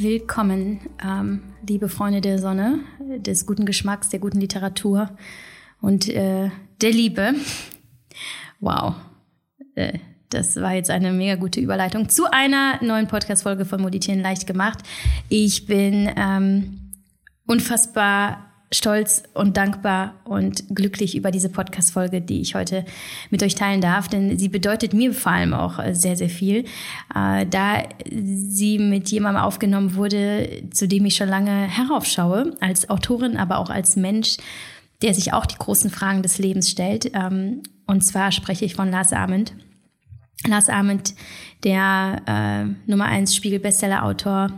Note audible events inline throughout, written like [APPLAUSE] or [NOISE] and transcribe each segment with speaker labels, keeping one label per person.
Speaker 1: Willkommen, ähm, liebe Freunde der Sonne, des guten Geschmacks, der guten Literatur und äh, der Liebe. Wow, äh, das war jetzt eine mega gute Überleitung zu einer neuen Podcast-Folge von Moditieren leicht gemacht. Ich bin ähm, unfassbar stolz und dankbar und glücklich über diese Podcast-Folge, die ich heute mit euch teilen darf, denn sie bedeutet mir vor allem auch sehr, sehr viel, äh, da sie mit jemandem aufgenommen wurde, zu dem ich schon lange heraufschaue, als Autorin, aber auch als Mensch, der sich auch die großen Fragen des Lebens stellt. Ähm, und zwar spreche ich von Lars Ament. Lars Ament, der äh, Nummer eins Spiegel-Bestseller-Autor,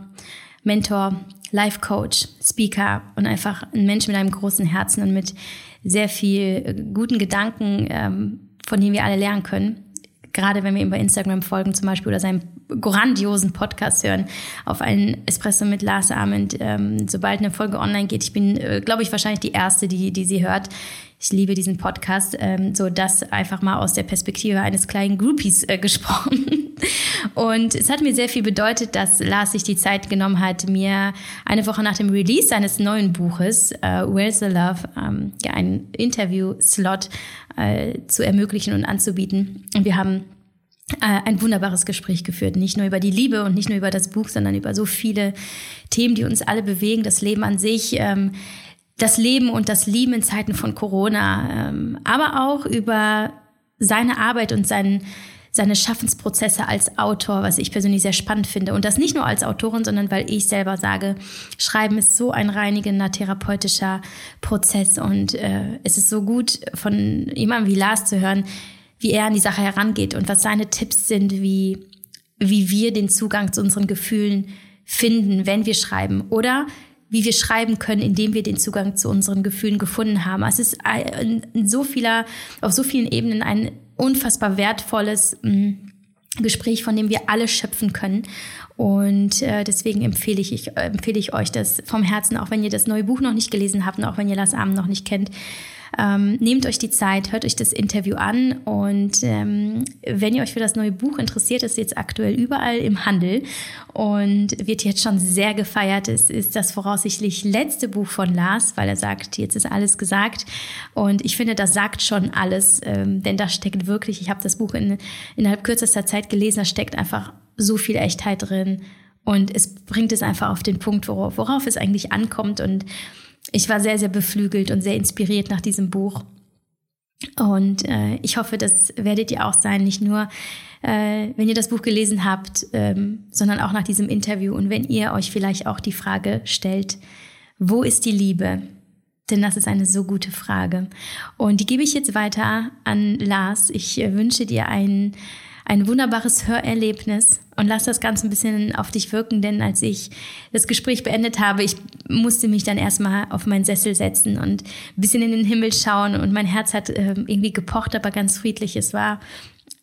Speaker 1: Mentor, Life Coach, Speaker und einfach ein Mensch mit einem großen Herzen und mit sehr viel äh, guten Gedanken, ähm, von denen wir alle lernen können. Gerade wenn wir ihm bei Instagram folgen zum Beispiel oder seinen grandiosen Podcast hören auf einen Espresso mit Lars Arment. Ähm, sobald eine Folge online geht, ich bin, äh, glaube ich, wahrscheinlich die erste, die, die sie hört. Ich liebe diesen Podcast, ähm, so das einfach mal aus der Perspektive eines kleinen Groupies äh, gesprochen. [LAUGHS] Und es hat mir sehr viel bedeutet, dass Lars sich die Zeit genommen hat, mir eine Woche nach dem Release seines neuen Buches, äh, Where's the Love, ähm, ja, einen Interview-Slot äh, zu ermöglichen und anzubieten. Und wir haben äh, ein wunderbares Gespräch geführt. Nicht nur über die Liebe und nicht nur über das Buch, sondern über so viele Themen, die uns alle bewegen, das Leben an sich. Ähm, das Leben und das Lieben in Zeiten von Corona, ähm, aber auch über seine Arbeit und seinen, seine Schaffensprozesse als Autor, was ich persönlich sehr spannend finde. Und das nicht nur als Autorin, sondern weil ich selber sage, Schreiben ist so ein reinigender, therapeutischer Prozess. Und äh, es ist so gut, von jemandem wie Lars zu hören, wie er an die Sache herangeht und was seine Tipps sind, wie, wie wir den Zugang zu unseren Gefühlen finden, wenn wir schreiben. Oder wie wir schreiben können, indem wir den Zugang zu unseren Gefühlen gefunden haben. Es ist so vieler, auf so vielen Ebenen ein unfassbar wertvolles mm, Gespräch, von dem wir alle schöpfen können. Und äh, deswegen empfehle ich, ich, empfehle ich euch das vom Herzen, auch wenn ihr das neue Buch noch nicht gelesen habt und auch wenn ihr Lars Arm noch nicht kennt. Ähm, nehmt euch die Zeit, hört euch das Interview an und ähm, wenn ihr euch für das neue Buch interessiert, ist jetzt aktuell überall im Handel und wird jetzt schon sehr gefeiert. Es ist das voraussichtlich letzte Buch von Lars, weil er sagt, jetzt ist alles gesagt und ich finde, das sagt schon alles, ähm, denn da steckt wirklich, ich habe das Buch in, innerhalb kürzester Zeit gelesen, da steckt einfach so viel Echtheit drin und es bringt es einfach auf den Punkt, worauf, worauf es eigentlich ankommt und ich war sehr, sehr beflügelt und sehr inspiriert nach diesem Buch. Und äh, ich hoffe, das werdet ihr auch sein, nicht nur, äh, wenn ihr das Buch gelesen habt, ähm, sondern auch nach diesem Interview und wenn ihr euch vielleicht auch die Frage stellt, wo ist die Liebe? Denn das ist eine so gute Frage. Und die gebe ich jetzt weiter an Lars. Ich äh, wünsche dir einen ein wunderbares Hörerlebnis und lass das Ganze ein bisschen auf dich wirken, denn als ich das Gespräch beendet habe, ich musste mich dann erstmal auf meinen Sessel setzen und ein bisschen in den Himmel schauen und mein Herz hat äh, irgendwie gepocht, aber ganz friedlich. Es war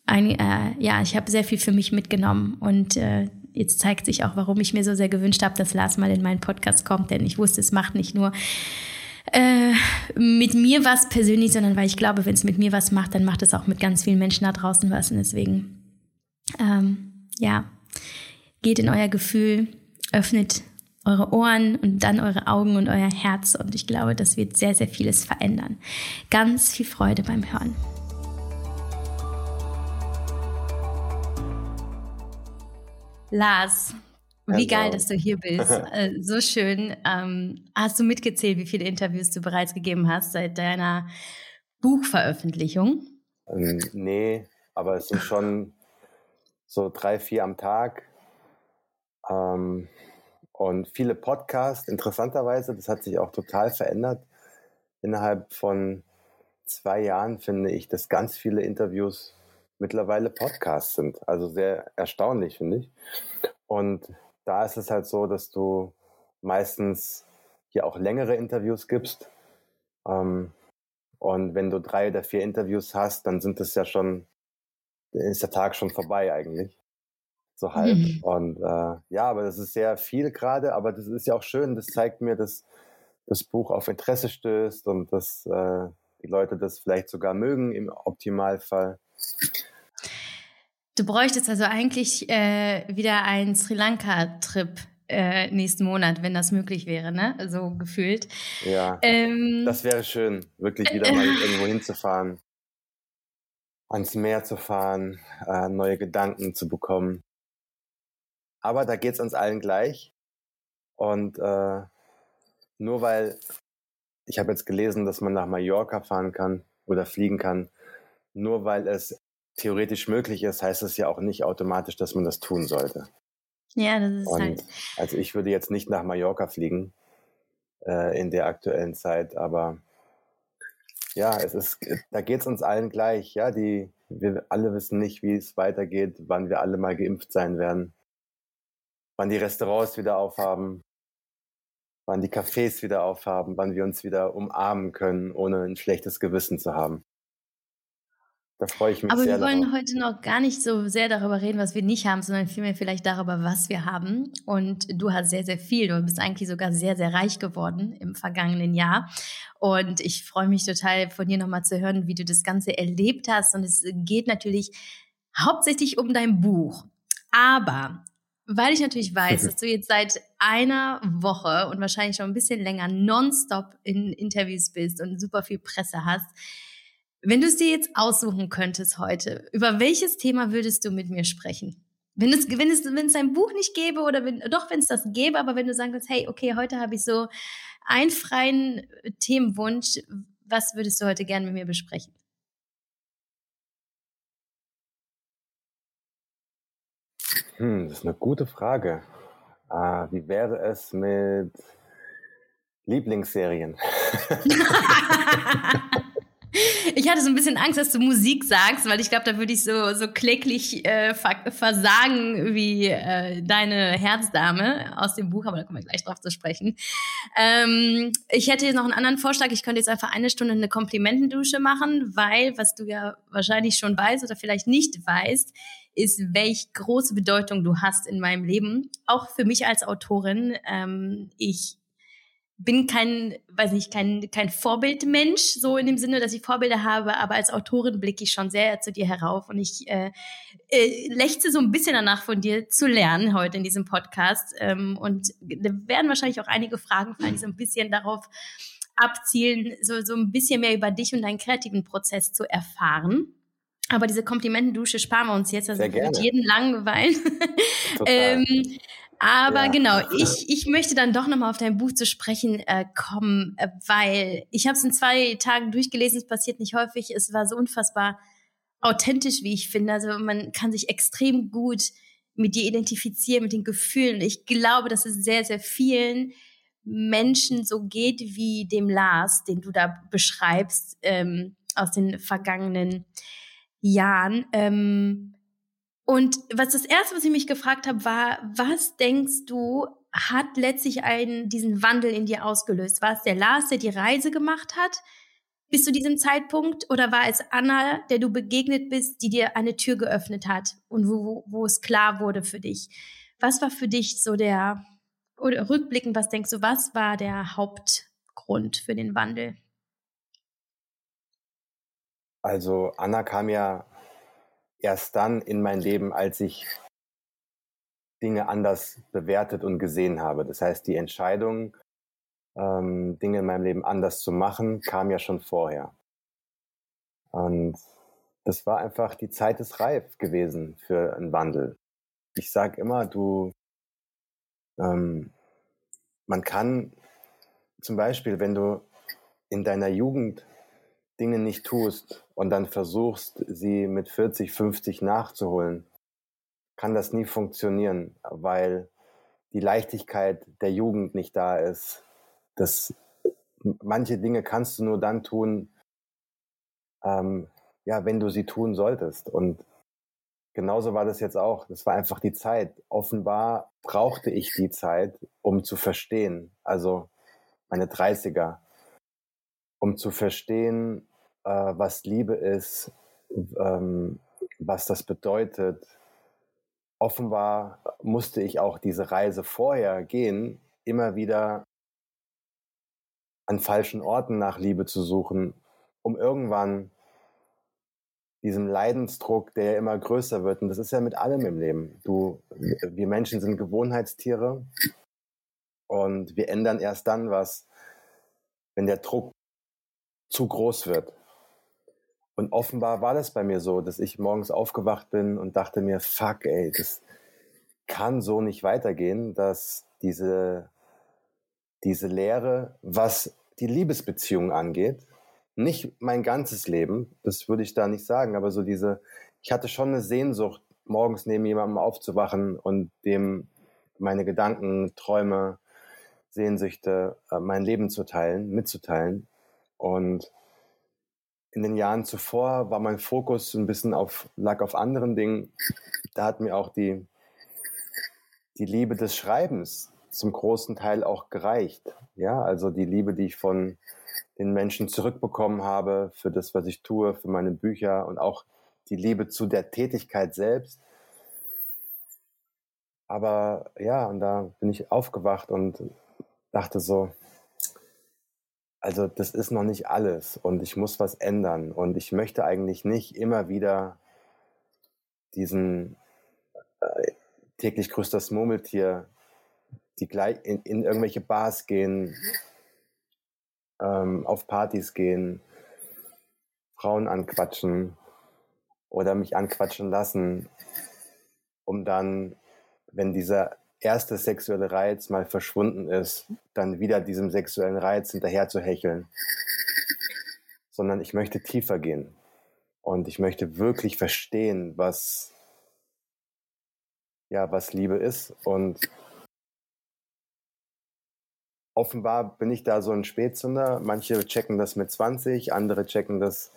Speaker 1: ein, äh, ja, ich habe sehr viel für mich mitgenommen und äh, jetzt zeigt sich auch, warum ich mir so sehr gewünscht habe, dass Lars mal in meinen Podcast kommt, denn ich wusste, es macht nicht nur äh, mit mir was persönlich, sondern weil ich glaube, wenn es mit mir was macht, dann macht es auch mit ganz vielen Menschen da draußen was. Und deswegen, ähm, ja, geht in euer Gefühl, öffnet eure Ohren und dann eure Augen und euer Herz. Und ich glaube, das wird sehr, sehr vieles verändern. Ganz viel Freude beim Hören. Lars, wie geil, dass du hier bist. [LAUGHS] Äh, so schön. Ähm, hast du mitgezählt, wie viele Interviews du bereits gegeben hast seit deiner Buchveröffentlichung?
Speaker 2: Ähm, nee, aber es sind schon so drei, vier am Tag. Ähm, und viele Podcasts, interessanterweise, das hat sich auch total verändert. Innerhalb von zwei Jahren finde ich, dass ganz viele Interviews mittlerweile Podcasts sind. Also sehr erstaunlich, finde ich. Und da ist es halt so, dass du meistens hier auch längere Interviews gibst. Ähm, und wenn du drei oder vier Interviews hast, dann sind das ja schon, ist der Tag schon vorbei eigentlich. So halb. Mhm. [LAUGHS] Und äh, ja, aber das ist sehr viel gerade, aber das ist ja auch schön. Das zeigt mir, dass das Buch auf Interesse stößt und dass äh, die Leute das vielleicht sogar mögen im Optimalfall.
Speaker 1: Du bräuchtest also eigentlich äh, wieder einen Sri Lanka-Trip äh, nächsten Monat, wenn das möglich wäre, ne? So gefühlt.
Speaker 2: Ja. Ähm, das wäre schön, wirklich wieder mal [LAUGHS] irgendwo hinzufahren, ans Meer zu fahren, äh, neue Gedanken zu bekommen. Aber da geht es uns allen gleich. Und äh, nur weil ich habe jetzt gelesen, dass man nach Mallorca fahren kann oder fliegen kann, nur weil es theoretisch möglich ist, heißt es ja auch nicht automatisch, dass man das tun sollte.
Speaker 1: Ja, das ist
Speaker 2: Und
Speaker 1: halt.
Speaker 2: Also ich würde jetzt nicht nach Mallorca fliegen äh, in der aktuellen Zeit, aber ja, es ist, da geht es uns allen gleich. Ja, die, wir alle wissen nicht, wie es weitergeht, wann wir alle mal geimpft sein werden, wann die Restaurants wieder aufhaben, wann die Cafés wieder aufhaben, wann wir uns wieder umarmen können, ohne ein schlechtes Gewissen zu haben. Da freue ich mich
Speaker 1: Aber
Speaker 2: sehr
Speaker 1: wir wollen
Speaker 2: darauf.
Speaker 1: heute noch gar nicht so sehr darüber reden, was wir nicht haben, sondern vielmehr vielleicht darüber, was wir haben. Und du hast sehr, sehr viel. Du bist eigentlich sogar sehr, sehr reich geworden im vergangenen Jahr. Und ich freue mich total von dir nochmal zu hören, wie du das Ganze erlebt hast. Und es geht natürlich hauptsächlich um dein Buch. Aber weil ich natürlich weiß, [LAUGHS] dass du jetzt seit einer Woche und wahrscheinlich schon ein bisschen länger nonstop in Interviews bist und super viel Presse hast, wenn du es dir jetzt aussuchen könntest heute, über welches Thema würdest du mit mir sprechen? Wenn es, wenn es, wenn es ein Buch nicht gäbe oder wenn, doch, wenn es das gäbe, aber wenn du sagen würdest, hey, okay, heute habe ich so einen freien Themenwunsch, was würdest du heute gerne mit mir besprechen?
Speaker 2: Hm, das ist eine gute Frage. Ah, wie wäre es mit Lieblingsserien? [LAUGHS] [LAUGHS] [LAUGHS]
Speaker 1: Ich hatte so ein bisschen Angst, dass du Musik sagst, weil ich glaube, da würde ich so, so kläglich äh, versagen wie äh, deine Herzdame aus dem Buch, aber da kommen wir gleich drauf zu sprechen. Ähm, ich hätte jetzt noch einen anderen Vorschlag. Ich könnte jetzt einfach eine Stunde eine Komplimentendusche machen, weil, was du ja wahrscheinlich schon weißt oder vielleicht nicht weißt, ist, welche große Bedeutung du hast in meinem Leben. Auch für mich als Autorin. Ähm, ich bin kein, weiß nicht, kein, kein Vorbildmensch, so in dem Sinne, dass ich Vorbilder habe, aber als Autorin blicke ich schon sehr zu dir herauf und ich äh, äh, lechze so ein bisschen danach von dir zu lernen heute in diesem Podcast. Ähm, und da werden wahrscheinlich auch einige Fragen fallen, die so ein bisschen darauf abzielen, so, so ein bisschen mehr über dich und deinen kreativen Prozess zu erfahren. Aber diese Komplimentendusche sparen wir uns jetzt, also wird jeden langweilen. [LAUGHS] ähm, aber ja. genau, [LAUGHS] ich, ich möchte dann doch nochmal auf dein Buch zu sprechen äh, kommen, äh, weil ich habe es in zwei Tagen durchgelesen, es passiert nicht häufig, es war so unfassbar authentisch, wie ich finde. Also man kann sich extrem gut mit dir identifizieren, mit den Gefühlen. Ich glaube, dass es sehr, sehr vielen Menschen so geht wie dem Lars, den du da beschreibst ähm, aus den vergangenen Jahren. Ähm, und was das erste, was ich mich gefragt habe, war, was denkst du, hat letztlich einen, diesen Wandel in dir ausgelöst? War es der Lars, der die Reise gemacht hat bis zu diesem Zeitpunkt? Oder war es Anna, der du begegnet bist, die dir eine Tür geöffnet hat und wo, wo, wo es klar wurde für dich? Was war für dich so der, oder rückblickend, was denkst du, was war der Hauptgrund für den Wandel?
Speaker 2: Also Anna kam ja erst dann in mein Leben, als ich Dinge anders bewertet und gesehen habe. Das heißt, die Entscheidung, ähm, Dinge in meinem Leben anders zu machen, kam ja schon vorher. Und das war einfach, die Zeit ist reif gewesen für einen Wandel. Ich sage immer, du, ähm, man kann zum Beispiel, wenn du in deiner Jugend Dinge nicht tust und dann versuchst, sie mit 40, 50 nachzuholen, kann das nie funktionieren, weil die Leichtigkeit der Jugend nicht da ist. Das, manche Dinge kannst du nur dann tun, ähm, ja, wenn du sie tun solltest. Und genauso war das jetzt auch. Das war einfach die Zeit. Offenbar brauchte ich die Zeit, um zu verstehen. Also meine 30er um zu verstehen, äh, was Liebe ist, ähm, was das bedeutet. Offenbar musste ich auch diese Reise vorher gehen, immer wieder an falschen Orten nach Liebe zu suchen, um irgendwann diesem Leidensdruck, der ja immer größer wird. Und das ist ja mit allem im Leben. Du, wir Menschen sind Gewohnheitstiere und wir ändern erst dann was, wenn der Druck zu groß wird. Und offenbar war das bei mir so, dass ich morgens aufgewacht bin und dachte mir, fuck, ey, das kann so nicht weitergehen, dass diese, diese Lehre, was die Liebesbeziehung angeht, nicht mein ganzes Leben, das würde ich da nicht sagen, aber so diese, ich hatte schon eine Sehnsucht, morgens neben jemandem aufzuwachen und dem meine Gedanken, Träume, Sehnsüchte, äh, mein Leben zu teilen, mitzuteilen. Und in den Jahren zuvor war mein Fokus ein bisschen auf, lag auf anderen Dingen. Da hat mir auch die, die Liebe des Schreibens zum großen Teil auch gereicht. Ja, also die Liebe, die ich von den Menschen zurückbekommen habe für das, was ich tue, für meine Bücher und auch die Liebe zu der Tätigkeit selbst. Aber ja, und da bin ich aufgewacht und dachte so, also das ist noch nicht alles und ich muss was ändern und ich möchte eigentlich nicht immer wieder diesen äh, täglich grüßt das Murmeltier, die gleich in, in irgendwelche Bars gehen, ähm, auf Partys gehen, Frauen anquatschen oder mich anquatschen lassen, um dann, wenn dieser erste sexuelle Reiz mal verschwunden ist, dann wieder diesem sexuellen Reiz hinterher zu hecheln. Sondern ich möchte tiefer gehen. Und ich möchte wirklich verstehen, was, ja, was Liebe ist. Und offenbar bin ich da so ein Spätzünder. Manche checken das mit 20, andere checken das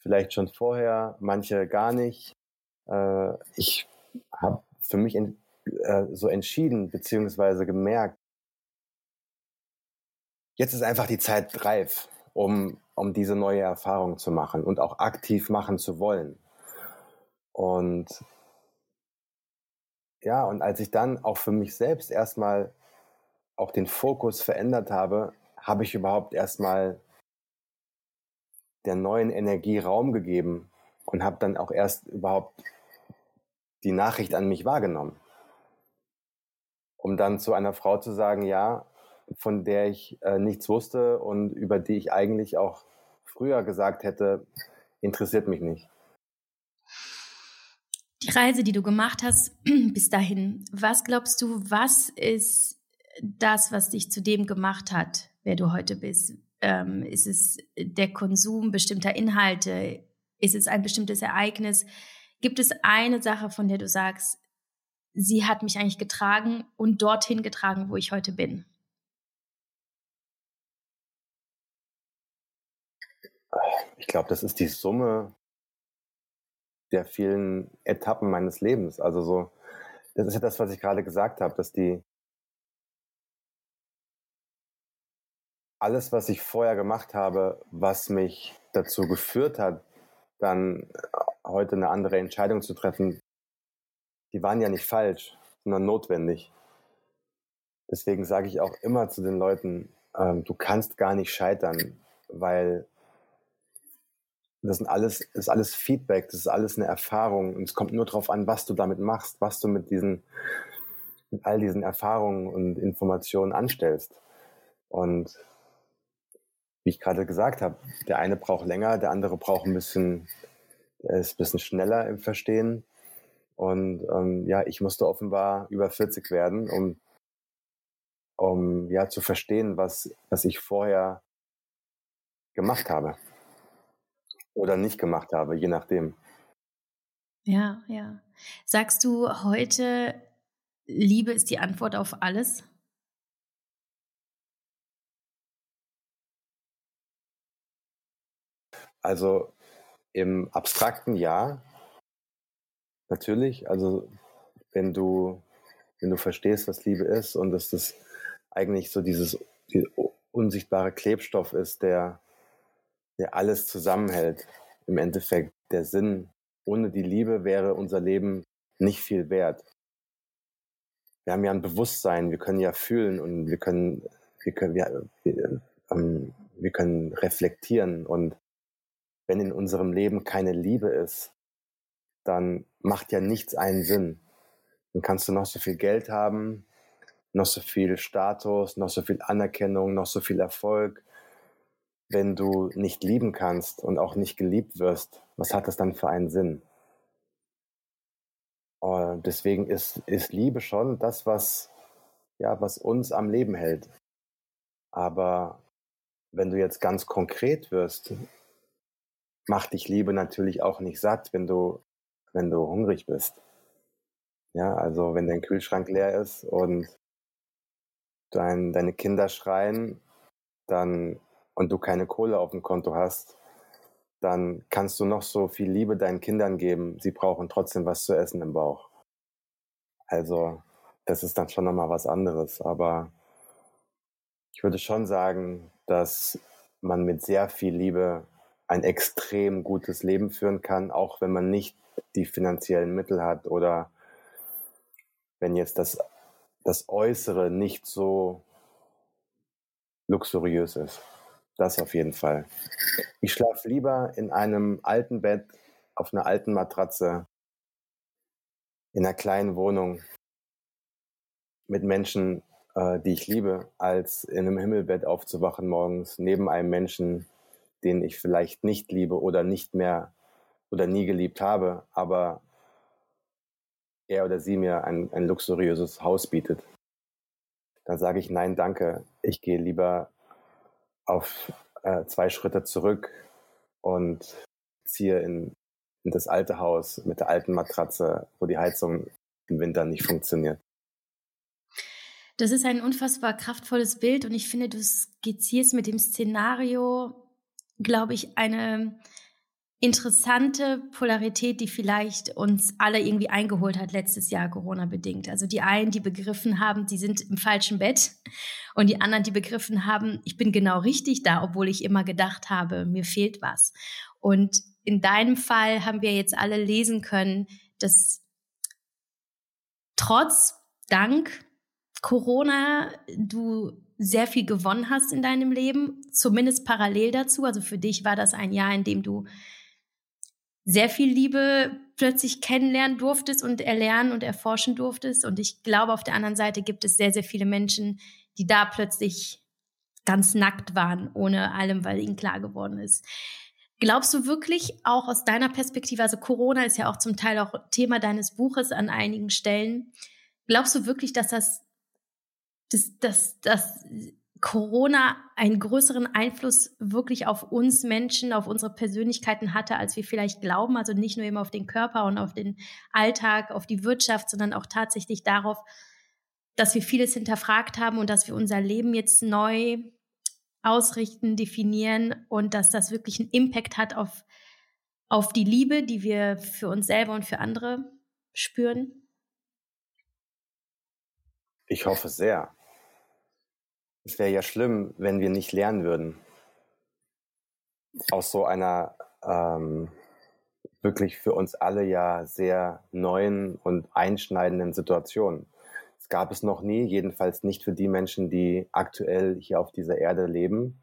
Speaker 2: vielleicht schon vorher, manche gar nicht. Äh, ich habe für mich äh, so entschieden beziehungsweise gemerkt, jetzt ist einfach die Zeit reif, um, um diese neue Erfahrung zu machen und auch aktiv machen zu wollen. Und ja, und als ich dann auch für mich selbst erstmal auch den Fokus verändert habe, habe ich überhaupt erstmal der neuen Energie Raum gegeben und habe dann auch erst überhaupt die Nachricht an mich wahrgenommen um dann zu einer Frau zu sagen, ja, von der ich äh, nichts wusste und über die ich eigentlich auch früher gesagt hätte, interessiert mich nicht.
Speaker 1: Die Reise, die du gemacht hast [CLEARS THROAT] bis dahin, was glaubst du, was ist das, was dich zu dem gemacht hat, wer du heute bist? Ähm, ist es der Konsum bestimmter Inhalte? Ist es ein bestimmtes Ereignis? Gibt es eine Sache, von der du sagst, sie hat mich eigentlich getragen und dorthin getragen, wo ich heute bin.
Speaker 2: Ich glaube, das ist die Summe der vielen Etappen meines Lebens. Also so, das ist ja das, was ich gerade gesagt habe, dass die alles, was ich vorher gemacht habe, was mich dazu geführt hat, dann heute eine andere Entscheidung zu treffen, die waren ja nicht falsch, sondern notwendig. Deswegen sage ich auch immer zu den Leuten, ähm, du kannst gar nicht scheitern, weil das sind alles, ist alles Feedback, das ist alles eine Erfahrung und es kommt nur darauf an, was du damit machst, was du mit diesen, mit all diesen Erfahrungen und Informationen anstellst. Und wie ich gerade gesagt habe, der eine braucht länger, der andere braucht ein bisschen, ist ein bisschen schneller im Verstehen. Und ähm, ja, ich musste offenbar über 40 werden, um, um ja zu verstehen, was, was ich vorher gemacht habe. Oder nicht gemacht habe, je nachdem.
Speaker 1: Ja, ja. Sagst du heute, Liebe ist die Antwort auf alles?
Speaker 2: Also im abstrakten Ja, Natürlich, also wenn du, wenn du verstehst, was Liebe ist und dass das eigentlich so dieses die unsichtbare Klebstoff ist, der, der alles zusammenhält. Im Endeffekt der Sinn. Ohne die Liebe wäre unser Leben nicht viel wert. Wir haben ja ein Bewusstsein, wir können ja fühlen und wir können, wir können, wir, wir, ähm, wir können reflektieren und wenn in unserem Leben keine Liebe ist, dann macht ja nichts einen Sinn. Dann kannst du noch so viel Geld haben, noch so viel Status, noch so viel Anerkennung, noch so viel Erfolg. Wenn du nicht lieben kannst und auch nicht geliebt wirst, was hat das dann für einen Sinn? Und deswegen ist, ist Liebe schon das, was, ja, was uns am Leben hält. Aber wenn du jetzt ganz konkret wirst, macht dich Liebe natürlich auch nicht satt, wenn du, wenn du hungrig bist. Ja, also wenn dein Kühlschrank leer ist und dein, deine Kinder schreien, dann und du keine Kohle auf dem Konto hast, dann kannst du noch so viel Liebe deinen Kindern geben. Sie brauchen trotzdem was zu essen im Bauch. Also, das ist dann schon nochmal was anderes. Aber ich würde schon sagen, dass man mit sehr viel Liebe ein extrem gutes Leben führen kann, auch wenn man nicht die finanziellen Mittel hat oder wenn jetzt das, das Äußere nicht so luxuriös ist. Das auf jeden Fall. Ich schlafe lieber in einem alten Bett auf einer alten Matratze in einer kleinen Wohnung mit Menschen, äh, die ich liebe, als in einem Himmelbett aufzuwachen morgens neben einem Menschen, den ich vielleicht nicht liebe oder nicht mehr oder nie geliebt habe, aber er oder sie mir ein, ein luxuriöses Haus bietet. Dann sage ich nein, danke. Ich gehe lieber auf äh, zwei Schritte zurück und ziehe in, in das alte Haus mit der alten Matratze, wo die Heizung im Winter nicht funktioniert.
Speaker 1: Das ist ein unfassbar kraftvolles Bild und ich finde, du skizzierst mit dem Szenario, glaube ich, eine interessante Polarität, die vielleicht uns alle irgendwie eingeholt hat letztes Jahr Corona bedingt. Also die einen, die begriffen haben, die sind im falschen Bett und die anderen, die begriffen haben, ich bin genau richtig da, obwohl ich immer gedacht habe, mir fehlt was. Und in deinem Fall haben wir jetzt alle lesen können, dass trotz Dank Corona du sehr viel gewonnen hast in deinem Leben, zumindest parallel dazu. Also für dich war das ein Jahr, in dem du sehr viel Liebe plötzlich kennenlernen durftest und erlernen und erforschen durftest. Und ich glaube, auf der anderen Seite gibt es sehr, sehr viele Menschen, die da plötzlich ganz nackt waren, ohne allem, weil ihnen klar geworden ist. Glaubst du wirklich auch aus deiner Perspektive, also Corona ist ja auch zum Teil auch Thema deines Buches an einigen Stellen, glaubst du wirklich, dass das, dass, dass, dass Corona einen größeren Einfluss wirklich auf uns Menschen, auf unsere Persönlichkeiten hatte, als wir vielleicht glauben. Also nicht nur immer auf den Körper und auf den Alltag, auf die Wirtschaft, sondern auch tatsächlich darauf, dass wir vieles hinterfragt haben und dass wir unser Leben jetzt neu ausrichten, definieren und dass das wirklich einen Impact hat auf, auf die Liebe, die wir für uns selber und für andere spüren?
Speaker 2: Ich hoffe sehr. Es wäre ja schlimm, wenn wir nicht lernen würden. Aus so einer ähm, wirklich für uns alle ja sehr neuen und einschneidenden Situation. Es gab es noch nie, jedenfalls nicht für die Menschen, die aktuell hier auf dieser Erde leben,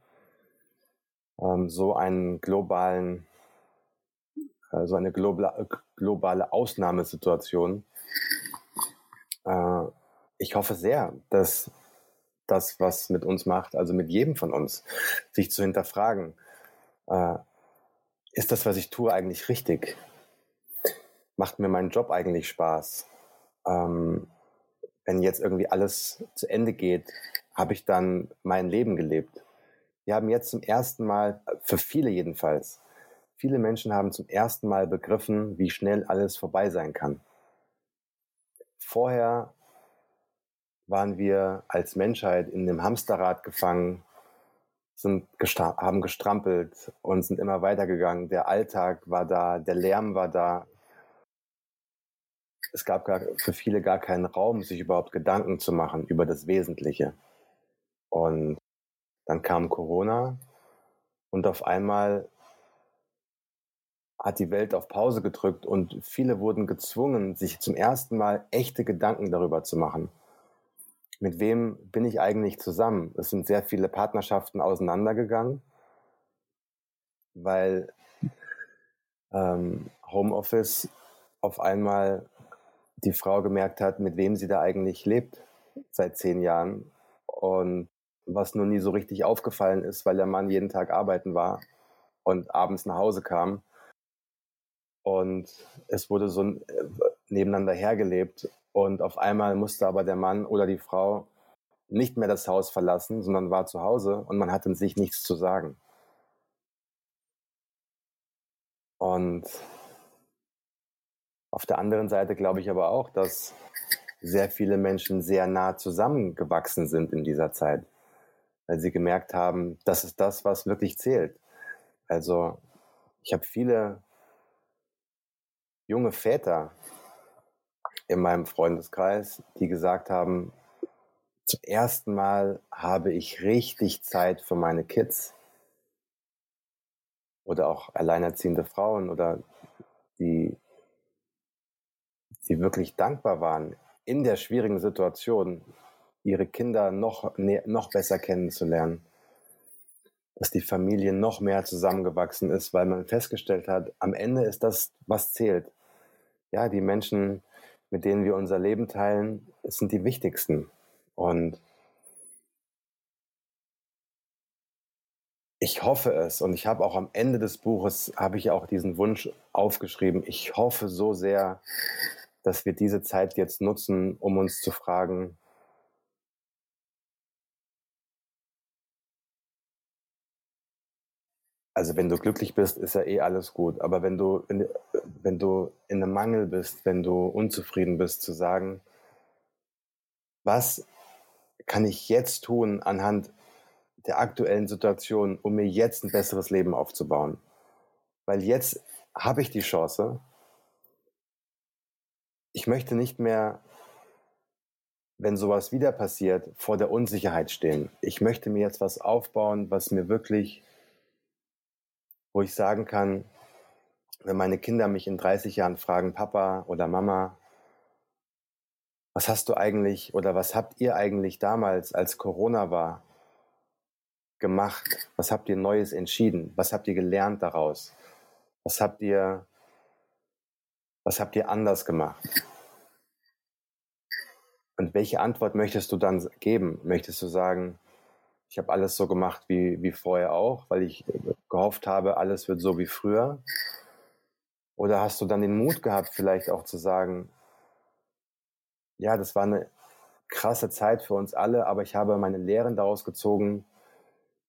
Speaker 2: ähm, so einen globalen, äh, so eine globale, globale Ausnahmesituation. Äh, ich hoffe sehr, dass das, was mit uns macht, also mit jedem von uns, sich zu hinterfragen, äh, ist das, was ich tue, eigentlich richtig? Macht mir mein Job eigentlich Spaß? Ähm, wenn jetzt irgendwie alles zu Ende geht, habe ich dann mein Leben gelebt? Wir haben jetzt zum ersten Mal, für viele jedenfalls, viele Menschen haben zum ersten Mal begriffen, wie schnell alles vorbei sein kann. Vorher waren wir als Menschheit in dem Hamsterrad gefangen, sind gestra haben gestrampelt und sind immer weitergegangen. Der Alltag war da, der Lärm war da. Es gab gar, für viele gar keinen Raum, sich überhaupt Gedanken zu machen über das Wesentliche. Und dann kam Corona und auf einmal hat die Welt auf Pause gedrückt und viele wurden gezwungen, sich zum ersten Mal echte Gedanken darüber zu machen mit wem bin ich eigentlich zusammen? Es sind sehr viele Partnerschaften auseinandergegangen, weil ähm, Homeoffice auf einmal die Frau gemerkt hat, mit wem sie da eigentlich lebt seit zehn Jahren und was nur nie so richtig aufgefallen ist, weil der Mann jeden Tag arbeiten war und abends nach Hause kam. Und es wurde so äh, nebeneinander hergelebt. Und auf einmal musste aber der Mann oder die Frau nicht mehr das Haus verlassen, sondern war zu Hause und man hatte sich nichts zu sagen. Und auf der anderen Seite glaube ich aber auch, dass sehr viele Menschen sehr nah zusammengewachsen sind in dieser Zeit, weil sie gemerkt haben, das ist das, was wirklich zählt. Also ich habe viele junge Väter in meinem Freundeskreis, die gesagt haben, zum ersten Mal habe ich richtig Zeit für meine Kids. Oder auch alleinerziehende Frauen oder die, die wirklich dankbar waren, in der schwierigen Situation ihre Kinder noch, noch besser kennenzulernen. Dass die Familie noch mehr zusammengewachsen ist, weil man festgestellt hat, am Ende ist das, was zählt. Ja, die Menschen, mit denen wir unser Leben teilen, sind die wichtigsten. Und ich hoffe es und ich habe auch am Ende des Buches habe ich auch diesen Wunsch aufgeschrieben. Ich hoffe so sehr, dass wir diese Zeit jetzt nutzen, um uns zu fragen, also wenn du glücklich bist, ist ja eh alles gut. Aber wenn du, wenn, wenn du in einem Mangel bist, wenn du unzufrieden bist, zu sagen, was kann ich jetzt tun anhand der aktuellen Situation, um mir jetzt ein besseres Leben aufzubauen? Weil jetzt habe ich die Chance. Ich möchte nicht mehr, wenn sowas wieder passiert, vor der Unsicherheit stehen. Ich möchte mir jetzt was aufbauen, was mir wirklich, wo ich sagen kann, wenn meine Kinder mich in 30 Jahren fragen, Papa oder Mama, was hast du eigentlich oder was habt ihr eigentlich damals, als Corona war, gemacht? Was habt ihr Neues entschieden? Was habt ihr gelernt daraus? Was habt ihr, was habt ihr anders gemacht? Und welche Antwort möchtest du dann geben? Möchtest du sagen, ich habe alles so gemacht wie, wie vorher auch, weil ich gehofft habe, alles wird so wie früher? Oder hast du dann den Mut gehabt, vielleicht auch zu sagen, ja, das war eine krasse Zeit für uns alle, aber ich habe meine Lehren daraus gezogen,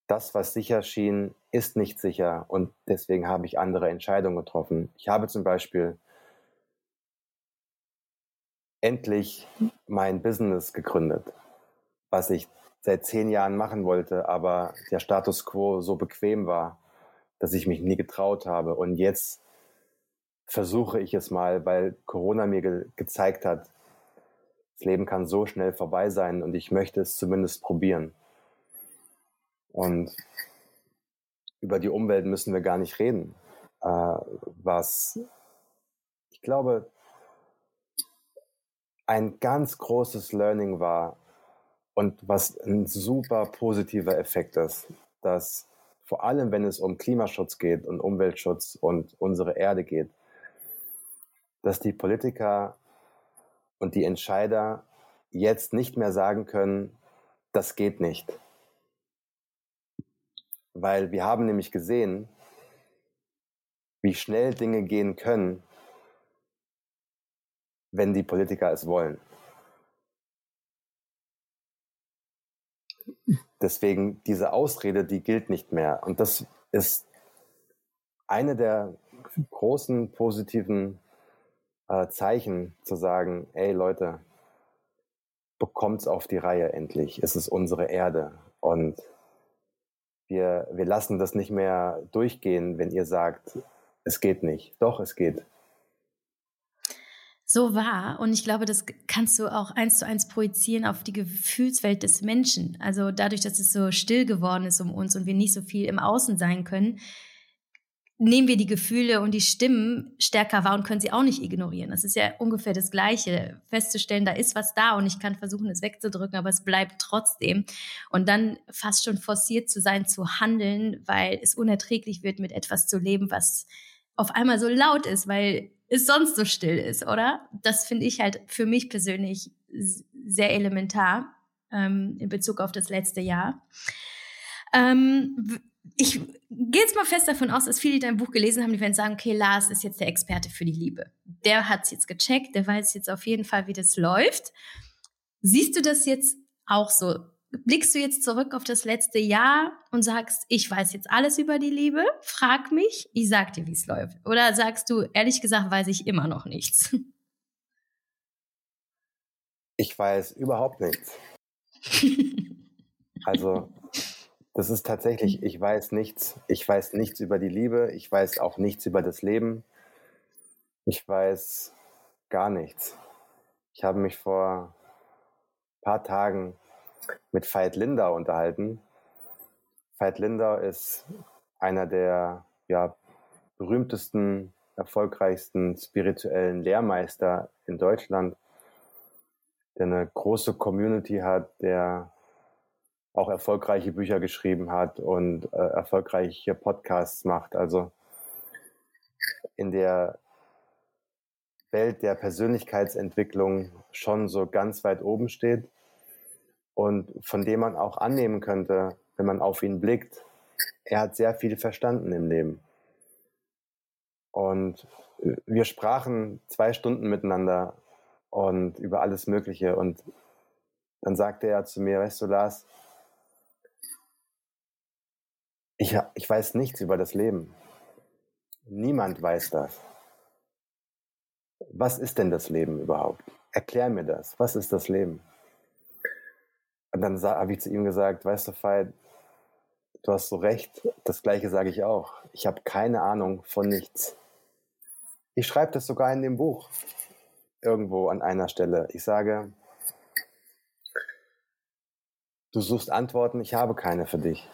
Speaker 2: das, was sicher schien, ist nicht sicher und deswegen habe ich andere Entscheidungen getroffen. Ich habe zum Beispiel endlich mein Business gegründet, was ich seit zehn Jahren machen wollte, aber der Status quo so bequem war, dass ich mich nie getraut habe. Und jetzt versuche ich es mal, weil Corona mir ge gezeigt hat, das Leben kann so schnell vorbei sein und ich möchte es zumindest probieren. Und über die Umwelt müssen wir gar nicht reden. Äh, was ich glaube, ein ganz großes Learning war und was ein super positiver Effekt ist, dass vor allem, wenn es um Klimaschutz geht und Umweltschutz und unsere Erde geht, dass die Politiker und die Entscheider jetzt nicht mehr sagen können, das geht nicht. Weil wir haben nämlich gesehen, wie schnell Dinge gehen können, wenn die Politiker es wollen. Deswegen diese Ausrede, die gilt nicht mehr. Und das ist eine der großen positiven äh, Zeichen zu sagen, ey Leute, bekommt's auf die Reihe endlich. Es ist unsere Erde. Und wir, wir lassen das nicht mehr durchgehen, wenn ihr sagt, es geht nicht. Doch, es geht.
Speaker 1: So wahr. Und ich glaube, das kannst du auch eins zu eins projizieren auf die Gefühlswelt des Menschen. Also dadurch, dass es so still geworden ist um uns und wir nicht so viel im Außen sein können, nehmen wir die Gefühle und die Stimmen stärker wahr und können sie auch nicht ignorieren. Das ist ja ungefähr das Gleiche. Festzustellen, da ist was da und ich kann versuchen, es wegzudrücken, aber es bleibt trotzdem. Und dann fast schon forciert zu sein, zu handeln, weil es unerträglich wird, mit etwas zu leben, was auf einmal so laut ist, weil es sonst so still ist, oder? Das finde ich halt für mich persönlich sehr elementar ähm, in Bezug auf das letzte Jahr. Ähm, ich gehe jetzt mal fest davon aus, dass viele, die dein Buch gelesen haben, die werden sagen, okay, Lars ist jetzt der Experte für die Liebe. Der hat es jetzt gecheckt, der weiß jetzt auf jeden Fall, wie das läuft. Siehst du das jetzt auch so? Blickst du jetzt zurück auf das letzte Jahr und sagst, ich weiß jetzt alles über die Liebe? Frag mich, ich sag dir, wie es läuft. Oder sagst du, ehrlich gesagt, weiß ich immer noch nichts?
Speaker 2: Ich weiß überhaupt nichts. [LAUGHS] also das ist tatsächlich, ich weiß nichts. Ich weiß nichts über die Liebe. Ich weiß auch nichts über das Leben. Ich weiß gar nichts. Ich habe mich vor ein paar Tagen mit Veit Linder unterhalten. Veit Linder ist einer der ja, berühmtesten, erfolgreichsten spirituellen Lehrmeister in Deutschland, der eine große Community hat, der auch erfolgreiche Bücher geschrieben hat und äh, erfolgreiche Podcasts macht. Also in der Welt der Persönlichkeitsentwicklung schon so ganz weit oben steht und von dem man auch annehmen könnte, wenn man auf ihn blickt, er hat sehr viel verstanden im Leben. Und wir sprachen zwei Stunden miteinander und über alles Mögliche. Und dann sagte er zu mir, weißt du, Lars, ich, ich weiß nichts über das Leben. Niemand weiß das. Was ist denn das Leben überhaupt? Erklär mir das. Was ist das Leben? Und dann habe ich zu ihm gesagt, weißt du, Veit, du hast so recht, das gleiche sage ich auch. Ich habe keine Ahnung von nichts. Ich schreibe das sogar in dem Buch, irgendwo an einer Stelle. Ich sage, du suchst Antworten, ich habe keine für dich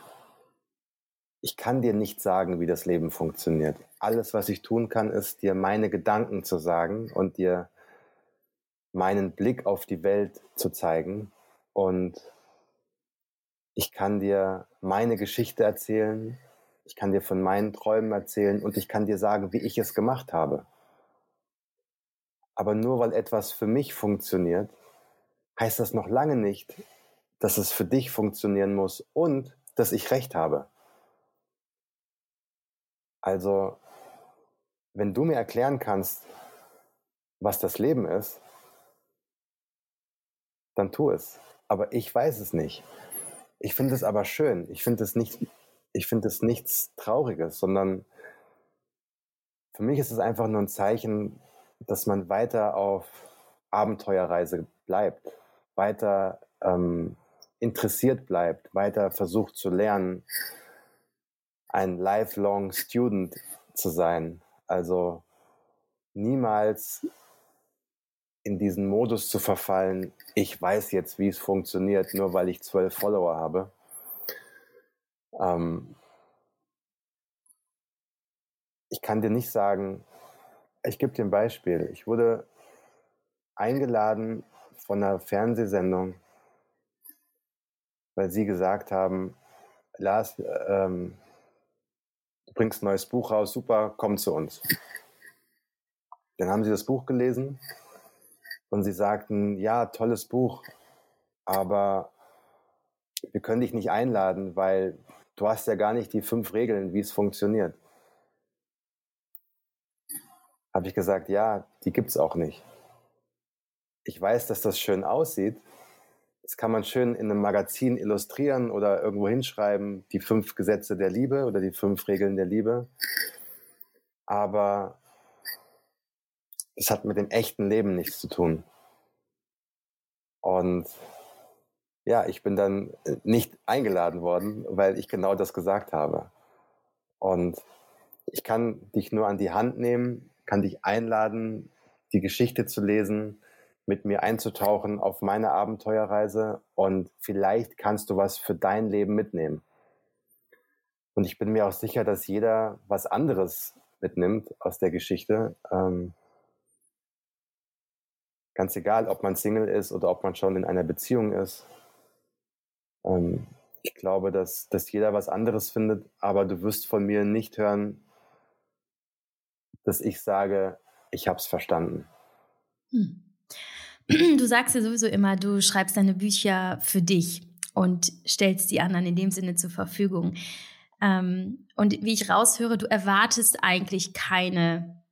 Speaker 2: ich kann dir nicht sagen, wie das Leben funktioniert. Alles, was ich tun kann, ist dir meine Gedanken zu sagen und dir meinen Blick auf die Welt zu zeigen. Und ich kann dir meine Geschichte erzählen, ich kann dir von meinen Träumen erzählen und ich kann dir sagen, wie ich es gemacht habe. Aber nur weil etwas für mich funktioniert, heißt das noch lange nicht, dass es für dich funktionieren muss und dass ich recht habe. Also, wenn du mir erklären kannst, was das Leben ist, dann tu es. Aber ich weiß es nicht. Ich finde es aber schön. Ich finde es nicht, ich finde es nichts Trauriges, sondern für mich ist es einfach nur ein Zeichen, dass man weiter auf Abenteuerreise bleibt, weiter ähm, interessiert bleibt, weiter versucht zu lernen, ein lifelong student zu sein. Also niemals in diesen Modus zu verfallen, ich weiß jetzt, wie es funktioniert, nur weil ich zwölf Follower habe. Ähm ich kann dir nicht sagen, ich gebe dir ein Beispiel. Ich wurde eingeladen von einer Fernsehsendung, weil sie gesagt haben, Lars, ähm, du bringst ein neues Buch raus, super, komm zu uns. Dann haben sie das Buch gelesen und sie sagten, ja, tolles Buch, aber wir können dich nicht einladen, weil du hast ja gar nicht die fünf Regeln, wie es funktioniert. Habe ich gesagt, ja, die gibt es auch nicht. Ich weiß, dass das schön aussieht, das kann man schön in einem Magazin illustrieren oder irgendwo hinschreiben, die fünf Gesetze der Liebe oder die fünf Regeln der Liebe. Aber es hat mit dem echten Leben nichts zu tun. Und ja, ich bin dann nicht eingeladen worden, weil ich genau das gesagt habe. Und ich kann dich nur an die Hand nehmen, kann dich einladen, die Geschichte zu lesen, mit mir einzutauchen auf meine Abenteuerreise und vielleicht kannst du was für dein Leben mitnehmen. Und ich bin mir auch sicher, dass jeder was anderes mitnimmt aus der Geschichte. Ähm, ganz egal, ob man Single ist oder ob man schon in einer Beziehung ist. Ähm, ich glaube, dass, dass jeder was anderes findet, aber du wirst von mir nicht hören, dass ich sage, ich habe es verstanden.
Speaker 1: Hm. Du sagst ja sowieso immer, du schreibst deine Bücher für dich und stellst die anderen in dem Sinne zur Verfügung. Ähm, und wie ich raushöre, du erwartest eigentlich keine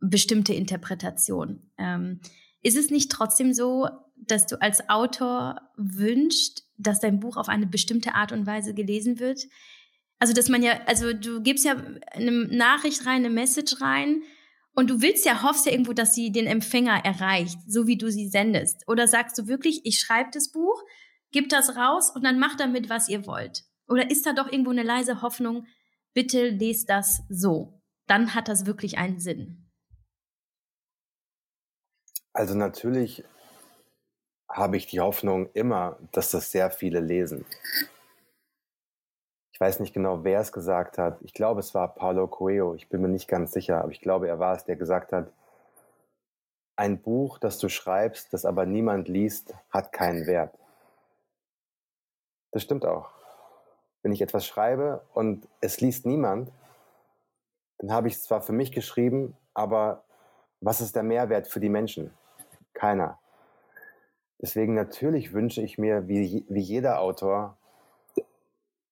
Speaker 1: bestimmte Interpretation. Ähm, ist es nicht trotzdem so, dass du als Autor wünschst, dass dein Buch auf eine bestimmte Art und Weise gelesen wird? Also, dass man ja, also du gibst ja eine Nachricht rein, eine Message rein und du willst ja, hoffst ja irgendwo, dass sie den Empfänger erreicht, so wie du sie sendest. Oder sagst du wirklich, ich schreibe das Buch, gib das raus und dann macht damit, was ihr wollt? Oder ist da doch irgendwo eine leise Hoffnung, bitte lest das so? Dann hat das wirklich einen Sinn.
Speaker 2: Also natürlich habe ich die Hoffnung immer, dass das sehr viele lesen. Ich weiß nicht genau, wer es gesagt hat. Ich glaube, es war Paulo Coelho. Ich bin mir nicht ganz sicher, aber ich glaube, er war es, der gesagt hat, ein Buch, das du schreibst, das aber niemand liest, hat keinen Wert. Das stimmt auch. Wenn ich etwas schreibe und es liest niemand, dann habe ich es zwar für mich geschrieben, aber was ist der Mehrwert für die Menschen? Keiner. Deswegen natürlich wünsche ich mir, wie, wie jeder Autor,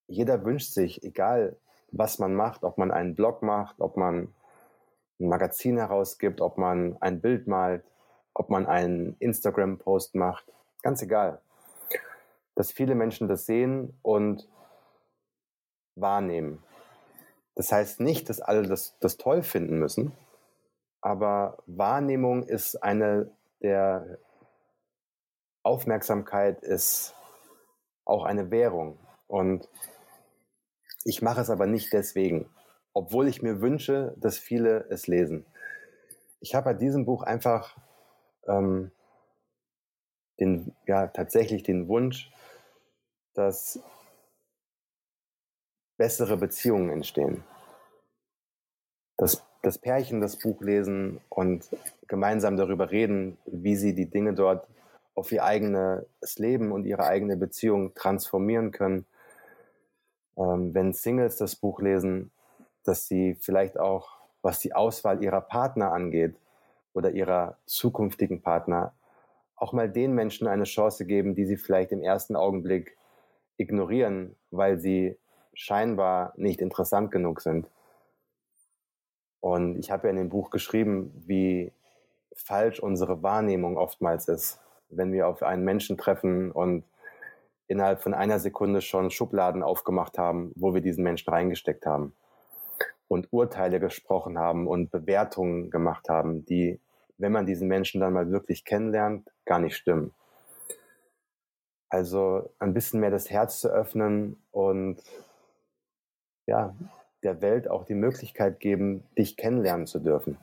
Speaker 2: jeder wünscht sich, egal was man macht, ob man einen Blog macht, ob man ein Magazin herausgibt, ob man ein Bild malt, ob man einen Instagram-Post macht, ganz egal, dass viele Menschen das sehen und wahrnehmen. Das heißt nicht, dass alle das, das toll finden müssen, aber Wahrnehmung ist eine der Aufmerksamkeit ist auch eine Währung. Und ich mache es aber nicht deswegen, obwohl ich mir wünsche, dass viele es lesen. Ich habe bei diesem Buch einfach ähm, den, ja, tatsächlich den Wunsch, dass bessere Beziehungen entstehen. Dass das Pärchen das Buch lesen und gemeinsam darüber reden, wie sie die Dinge dort auf ihr eigenes Leben und ihre eigene Beziehung transformieren können. Ähm, wenn Singles das Buch lesen, dass sie vielleicht auch, was die Auswahl ihrer Partner angeht oder ihrer zukünftigen Partner, auch mal den Menschen eine Chance geben, die sie vielleicht im ersten Augenblick ignorieren, weil sie scheinbar nicht interessant genug sind. Und ich habe ja in dem Buch geschrieben, wie falsch unsere Wahrnehmung oftmals ist, wenn wir auf einen Menschen treffen und innerhalb von einer Sekunde schon Schubladen aufgemacht haben, wo wir diesen Menschen reingesteckt haben und Urteile gesprochen haben und Bewertungen gemacht haben, die, wenn man diesen Menschen dann mal wirklich kennenlernt, gar nicht stimmen. Also ein bisschen mehr das Herz zu öffnen und ja, der Welt auch die Möglichkeit geben, dich kennenlernen zu dürfen.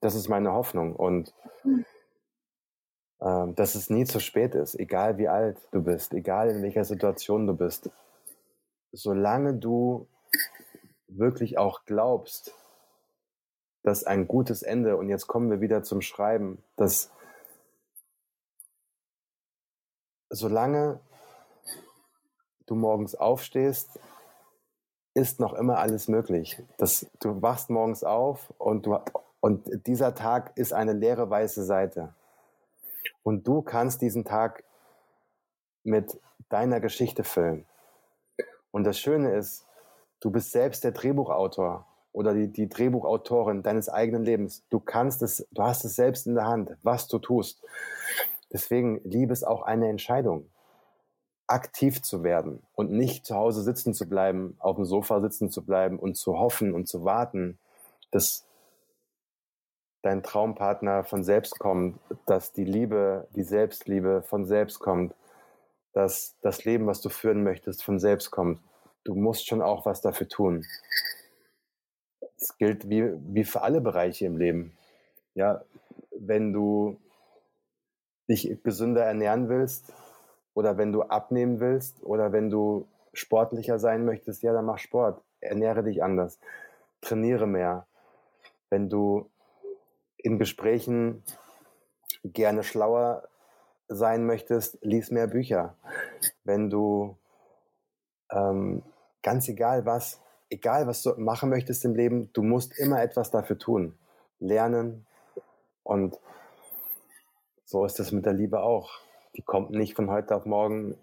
Speaker 2: Das ist meine Hoffnung und äh, dass es nie zu spät ist, egal wie alt du bist, egal in welcher Situation du bist. Solange du wirklich auch glaubst, dass ein gutes Ende, und jetzt kommen wir wieder zum Schreiben, dass solange du morgens aufstehst ist noch immer alles möglich. Das, du wachst morgens auf und, du, und dieser Tag ist eine leere weiße Seite. Und du kannst diesen Tag mit deiner Geschichte füllen. Und das Schöne ist, du bist selbst der Drehbuchautor oder die, die Drehbuchautorin deines eigenen Lebens. Du kannst es, du hast es selbst in der Hand, was du tust. Deswegen Liebe ist auch eine Entscheidung aktiv zu werden und nicht zu Hause sitzen zu bleiben, auf dem Sofa sitzen zu bleiben und zu hoffen und zu warten, dass dein Traumpartner von selbst kommt, dass die Liebe, die Selbstliebe von selbst kommt, dass das Leben, was du führen möchtest, von selbst kommt. Du musst schon auch was dafür tun. Es gilt wie, wie für alle Bereiche im Leben. Ja, wenn du dich gesünder ernähren willst, oder wenn du abnehmen willst oder wenn du sportlicher sein möchtest, ja, dann mach Sport. Ernähre dich anders. Trainiere mehr. Wenn du in Gesprächen gerne schlauer sein möchtest, lies mehr Bücher. Wenn du, ähm, ganz egal was, egal was du machen möchtest im Leben, du musst immer etwas dafür tun. Lernen. Und so ist es mit der Liebe auch. Die kommt nicht von heute auf morgen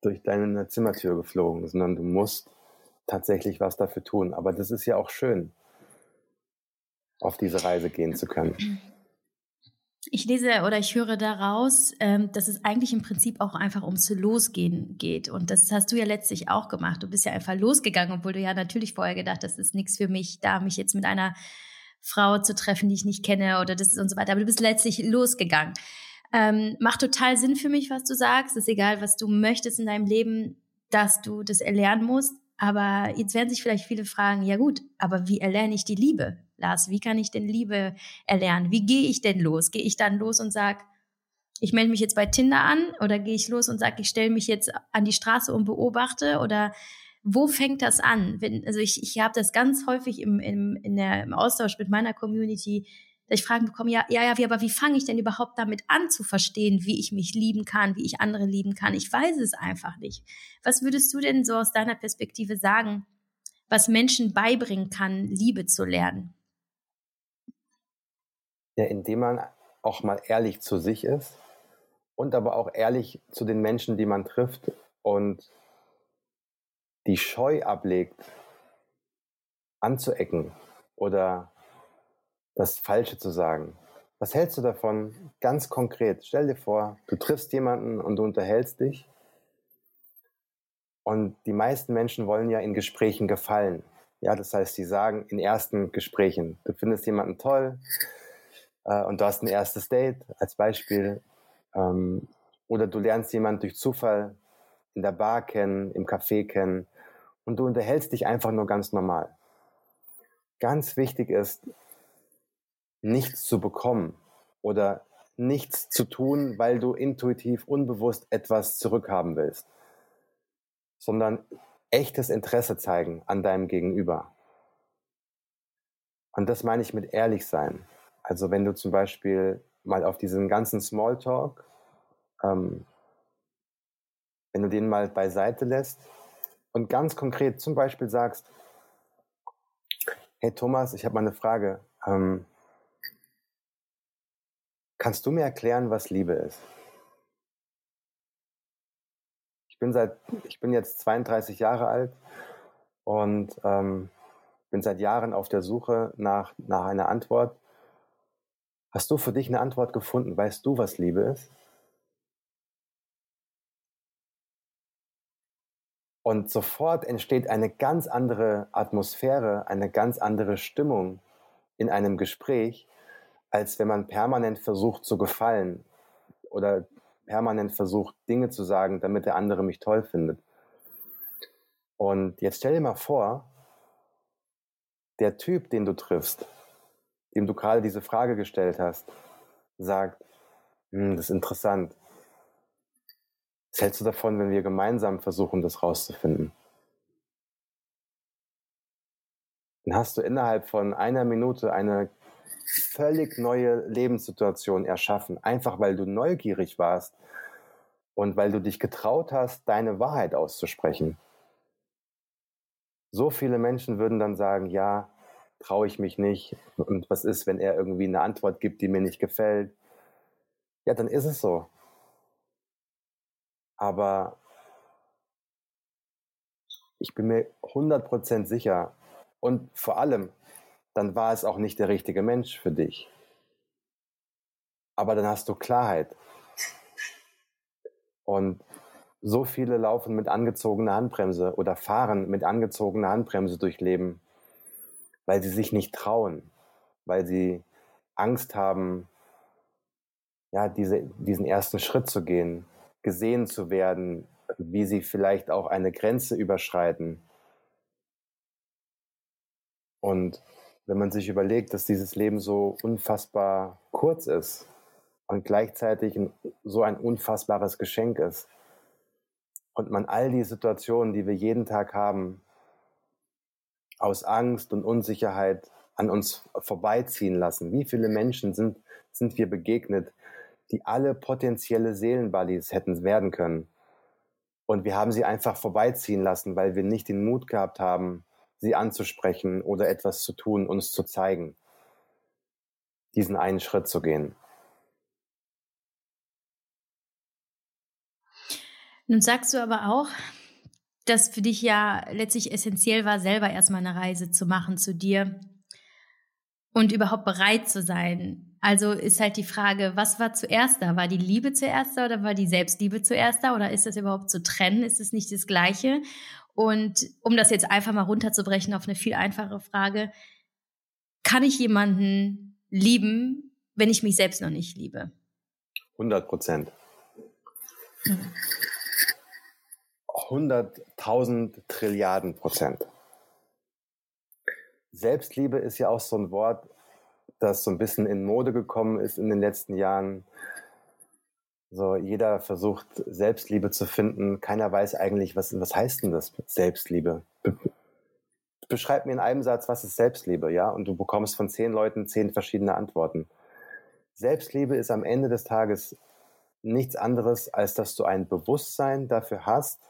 Speaker 2: durch deine Zimmertür geflogen, sondern du musst tatsächlich was dafür tun. Aber das ist ja auch schön, auf diese Reise gehen zu können.
Speaker 1: Ich lese oder ich höre daraus, ähm, dass es eigentlich im Prinzip auch einfach ums Losgehen geht. Und das hast du ja letztlich auch gemacht. Du bist ja einfach losgegangen, obwohl du ja natürlich vorher gedacht hast, das ist nichts für mich, da mich jetzt mit einer Frau zu treffen, die ich nicht kenne oder das und so weiter. Aber du bist letztlich losgegangen. Ähm, macht total Sinn für mich, was du sagst. ist egal, was du möchtest in deinem Leben, dass du das erlernen musst. Aber jetzt werden sich vielleicht viele fragen, ja gut, aber wie erlerne ich die Liebe? Lars, wie kann ich denn Liebe erlernen? Wie gehe ich denn los? Gehe ich dann los und sag, ich melde mich jetzt bei Tinder an oder gehe ich los und sage, ich stelle mich jetzt an die Straße und beobachte oder wo fängt das an? Wenn, also ich, ich habe das ganz häufig im, im, in der, im Austausch mit meiner Community, dass ich Fragen bekomme, ja, ja, ja, wie, aber wie fange ich denn überhaupt damit an zu verstehen, wie ich mich lieben kann, wie ich andere lieben kann? Ich weiß es einfach nicht. Was würdest du denn so aus deiner Perspektive sagen, was Menschen beibringen kann, Liebe zu lernen?
Speaker 2: Ja, indem man auch mal ehrlich zu sich ist und aber auch ehrlich zu den Menschen, die man trifft und die Scheu ablegt, anzuecken oder das Falsche zu sagen. Was hältst du davon ganz konkret? Stell dir vor, du triffst jemanden und du unterhältst dich. Und die meisten Menschen wollen ja in Gesprächen gefallen. Ja, das heißt, sie sagen in ersten Gesprächen, du findest jemanden toll äh, und du hast ein erstes Date als Beispiel. Ähm, oder du lernst jemanden durch Zufall in der Bar kennen, im Café kennen und du unterhältst dich einfach nur ganz normal. Ganz wichtig ist, nichts zu bekommen oder nichts zu tun, weil du intuitiv, unbewusst etwas zurückhaben willst, sondern echtes Interesse zeigen an deinem Gegenüber. Und das meine ich mit ehrlich sein. Also wenn du zum Beispiel mal auf diesen ganzen Smalltalk, ähm, wenn du den mal beiseite lässt und ganz konkret zum Beispiel sagst, hey Thomas, ich habe mal eine Frage. Ähm, Kannst du mir erklären, was Liebe ist? Ich bin seit, ich bin jetzt 32 Jahre alt und ähm, bin seit Jahren auf der Suche nach, nach einer Antwort. Hast du für dich eine Antwort gefunden? Weißt du, was Liebe ist? Und sofort entsteht eine ganz andere Atmosphäre, eine ganz andere Stimmung in einem Gespräch, als wenn man permanent versucht zu gefallen oder permanent versucht, Dinge zu sagen, damit der andere mich toll findet. Und jetzt stell dir mal vor, der Typ, den du triffst, dem du gerade diese Frage gestellt hast, sagt, hm, das ist interessant. Was hältst du davon, wenn wir gemeinsam versuchen, das rauszufinden? Dann hast du innerhalb von einer Minute eine völlig neue Lebenssituation erschaffen, einfach weil du neugierig warst und weil du dich getraut hast, deine Wahrheit auszusprechen. So viele Menschen würden dann sagen, ja, traue ich mich nicht. Und was ist, wenn er irgendwie eine Antwort gibt, die mir nicht gefällt? Ja, dann ist es so. Aber ich bin mir 100% sicher und vor allem, dann war es auch nicht der richtige Mensch für dich. Aber dann hast du Klarheit. Und so viele laufen mit angezogener Handbremse oder fahren mit angezogener Handbremse durch Leben, weil sie sich nicht trauen, weil sie Angst haben, ja, diese, diesen ersten Schritt zu gehen, gesehen zu werden, wie sie vielleicht auch eine Grenze überschreiten. Und wenn man sich überlegt, dass dieses Leben so unfassbar kurz ist und gleichzeitig so ein unfassbares Geschenk ist und man all die Situationen, die wir jeden Tag haben, aus Angst und Unsicherheit an uns vorbeiziehen lassen. Wie viele Menschen sind, sind wir begegnet, die alle potenzielle Seelenbuddies hätten werden können. Und wir haben sie einfach vorbeiziehen lassen, weil wir nicht den Mut gehabt haben, sie anzusprechen oder etwas zu tun, uns zu zeigen, diesen einen Schritt zu gehen.
Speaker 1: Nun sagst du aber auch, dass für dich ja letztlich essentiell war, selber erstmal eine Reise zu machen zu dir und überhaupt bereit zu sein. Also ist halt die Frage, was war zuerst da? War die Liebe zuerst da oder war die Selbstliebe zuerst da? Oder ist das überhaupt zu trennen? Ist es nicht das Gleiche? Und um das jetzt einfach mal runterzubrechen auf eine viel einfache Frage, kann ich jemanden lieben, wenn ich mich selbst noch nicht liebe?
Speaker 2: 100 Prozent. Mhm. 100.000 Trilliarden Prozent. Selbstliebe ist ja auch so ein Wort, das so ein bisschen in Mode gekommen ist in den letzten Jahren. So, jeder versucht Selbstliebe zu finden. Keiner weiß eigentlich, was, was heißt denn das Selbstliebe? beschreib mir in einem Satz, was ist Selbstliebe, ja? Und du bekommst von zehn Leuten zehn verschiedene Antworten. Selbstliebe ist am Ende des Tages nichts anderes, als dass du ein Bewusstsein dafür hast,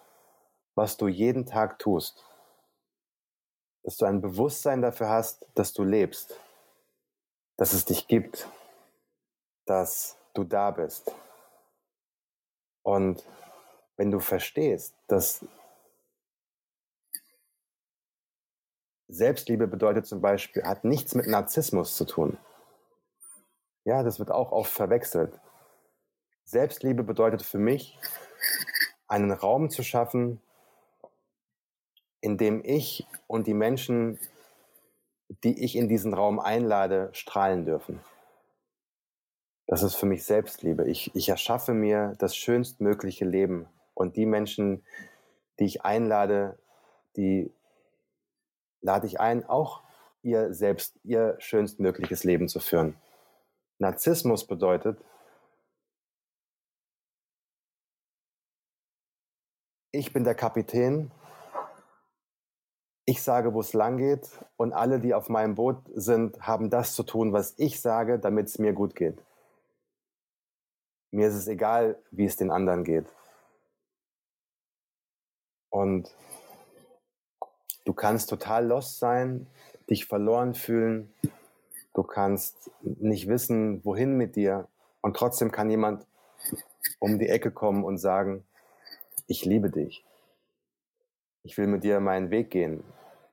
Speaker 2: was du jeden Tag tust. Dass du ein Bewusstsein dafür hast, dass du lebst, dass es dich gibt, dass du da bist. Und wenn du verstehst, dass Selbstliebe bedeutet zum Beispiel, hat nichts mit Narzissmus zu tun. Ja, das wird auch oft verwechselt. Selbstliebe bedeutet für mich, einen Raum zu schaffen, in dem ich und die Menschen, die ich in diesen Raum einlade, strahlen dürfen. Das ist für mich Selbstliebe. Ich, ich erschaffe mir das schönstmögliche Leben. Und die Menschen, die ich einlade, die lade ich ein, auch ihr selbst, ihr schönstmögliches Leben zu führen. Narzissmus bedeutet, ich bin der Kapitän ich sage, wo es lang geht und alle, die auf meinem Boot sind, haben das zu tun, was ich sage, damit es mir gut geht. Mir ist es egal, wie es den anderen geht. Und du kannst total lost sein, dich verloren fühlen, du kannst nicht wissen, wohin mit dir und trotzdem kann jemand um die Ecke kommen und sagen, ich liebe dich. Ich will mit dir meinen Weg gehen.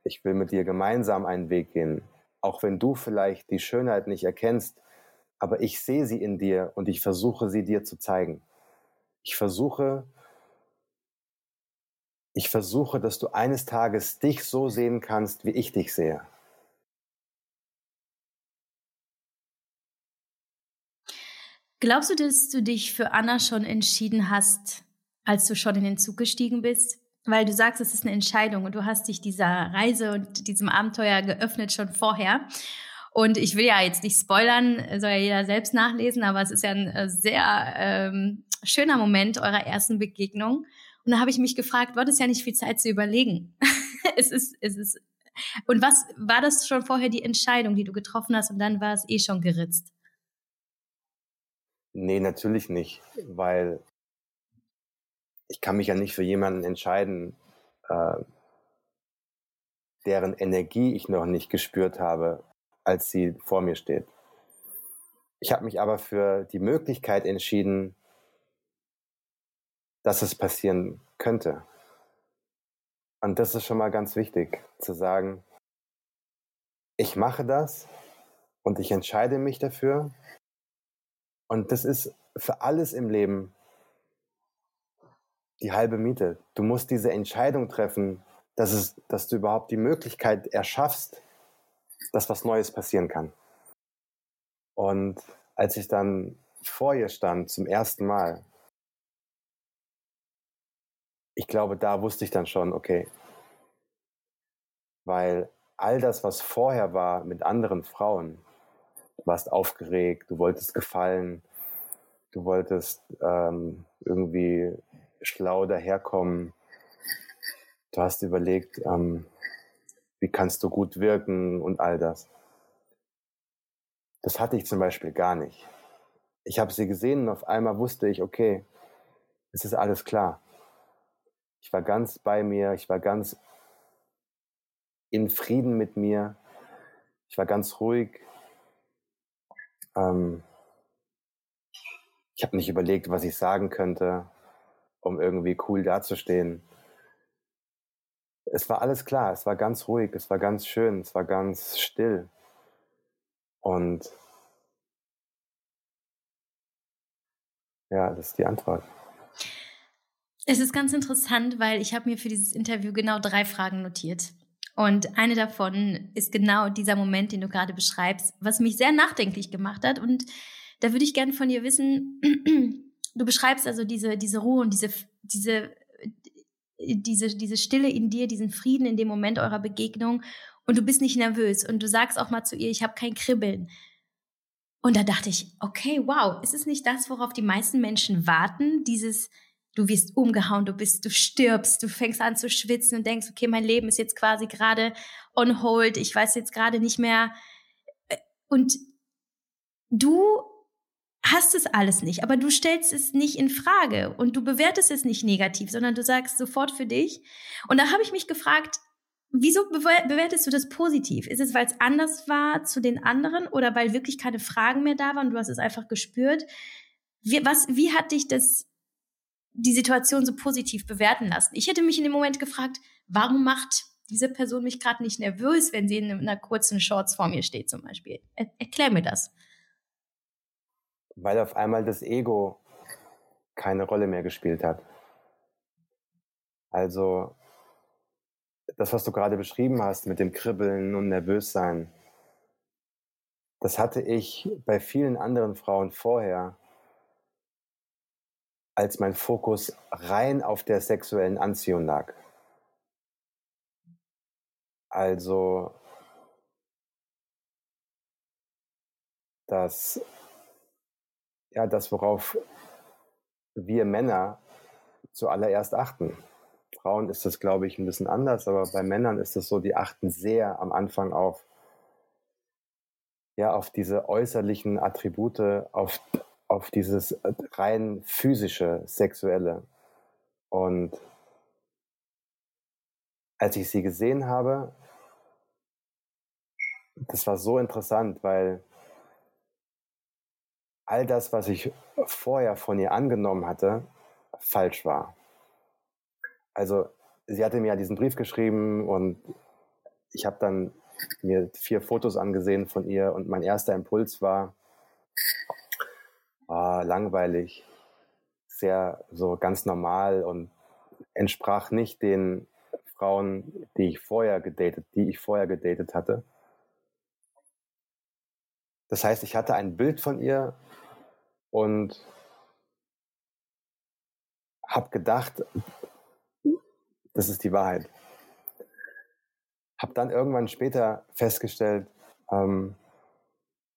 Speaker 2: Ich will mit dir gemeinsam einen Weg gehen. Auch wenn du vielleicht die Schönheit nicht erkennst, aber ich sehe sie in dir und ich versuche sie dir zu zeigen. Ich versuche, ich versuche, dass du eines Tages dich so sehen kannst, wie ich dich sehe.
Speaker 1: Glaubst du, dass du dich für Anna schon entschieden hast, als du schon in den Zug gestiegen bist? weil du sagst, es ist eine Entscheidung und du hast dich dieser Reise und diesem Abenteuer geöffnet schon vorher. Und ich will ja jetzt nicht spoilern, soll ja jeder selbst nachlesen, aber es ist ja ein äh, sehr ähm, schöner Moment eurer ersten Begegnung. Und da habe ich mich gefragt, war das ja nicht viel Zeit zu überlegen? [LAUGHS] es ist, es ist. Und was war das schon vorher die Entscheidung, die du getroffen hast und dann war es eh schon geritzt?
Speaker 2: Nee, natürlich nicht, weil ich kann mich ja nicht für jemanden entscheiden, äh, deren Energie ich noch nicht gespürt habe, als sie vor mir steht. Ich habe mich aber für die Möglichkeit entschieden, dass es passieren könnte. Und das ist schon mal ganz wichtig, zu sagen, ich mache das und ich entscheide mich dafür. Und das ist für alles im Leben die halbe Miete. Du musst diese Entscheidung treffen, dass, es, dass du überhaupt die Möglichkeit erschaffst, dass was Neues passieren kann. Und als ich dann vor ihr stand zum ersten Mal, ich glaube, da wusste ich dann schon, okay, weil all das, was vorher war mit anderen Frauen, du warst aufgeregt, du wolltest gefallen, du wolltest ähm, irgendwie schlau daherkommen. Du hast überlegt, ähm, wie kannst du gut wirken und all das. Das hatte ich zum Beispiel gar nicht. Ich habe sie gesehen und auf einmal wusste ich, okay, es ist alles klar. Ich war ganz bei mir, ich war ganz in Frieden mit mir. Ich war ganz ruhig. Ähm, ich habe nicht überlegt, was ich sagen könnte, um irgendwie cool dazustehen. Es war alles klar, es war ganz ruhig, es war ganz schön, es war ganz still. Und ja, das ist die Antwort.
Speaker 1: Es ist ganz interessant, weil ich habe mir für dieses Interview genau drei Fragen notiert. Und eine davon ist genau dieser Moment, den du gerade beschreibst, was mich sehr nachdenklich gemacht hat. Und da würde ich gerne von dir wissen, [CLEARS THROAT] du beschreibst also diese, diese Ruhe und diese, diese, diese, diese Stille in dir, diesen Frieden in dem Moment eurer Begegnung. Und du bist nicht nervös. Und du sagst auch mal zu ihr, ich habe kein Kribbeln. Und da dachte ich, okay, wow, ist es nicht das, worauf die meisten Menschen warten? Dieses, du wirst umgehauen, du bist, du stirbst, du fängst an zu schwitzen und denkst, okay, mein Leben ist jetzt quasi gerade on hold, ich weiß jetzt gerade nicht mehr. Äh, und du hast es alles nicht, aber du stellst es nicht in Frage und du bewertest es nicht negativ, sondern du sagst sofort für dich. Und da habe ich mich gefragt, wieso bewertest du das positiv? Ist es, weil es anders war zu den anderen oder weil wirklich keine Fragen mehr da waren du hast es einfach gespürt? Wie, was, wie hat dich das die Situation so positiv bewerten lassen. Ich hätte mich in dem Moment gefragt, warum macht diese Person mich gerade nicht nervös, wenn sie in einer kurzen Shorts vor mir steht zum Beispiel? Er erklär mir das.
Speaker 2: Weil auf einmal das Ego keine Rolle mehr gespielt hat. Also das, was du gerade beschrieben hast mit dem Kribbeln und Nervössein, das hatte ich bei vielen anderen Frauen vorher als mein Fokus rein auf der sexuellen Anziehung lag. Also das, ja, das, worauf wir Männer zuallererst achten. Frauen ist das, glaube ich, ein bisschen anders, aber bei Männern ist es so, die achten sehr am Anfang auf, ja, auf diese äußerlichen Attribute, auf auf dieses rein physische, sexuelle. Und als ich sie gesehen habe, das war so interessant, weil all das, was ich vorher von ihr angenommen hatte, falsch war. Also sie hatte mir ja diesen Brief geschrieben und ich habe dann mir vier Fotos angesehen von ihr und mein erster Impuls war, ah, langweilig, sehr so ganz normal und entsprach nicht den Frauen, die ich vorher gedatet, die ich vorher gedatet hatte. Das heißt, ich hatte ein Bild von ihr und habe gedacht, das ist die Wahrheit. Habe dann irgendwann später festgestellt, ähm,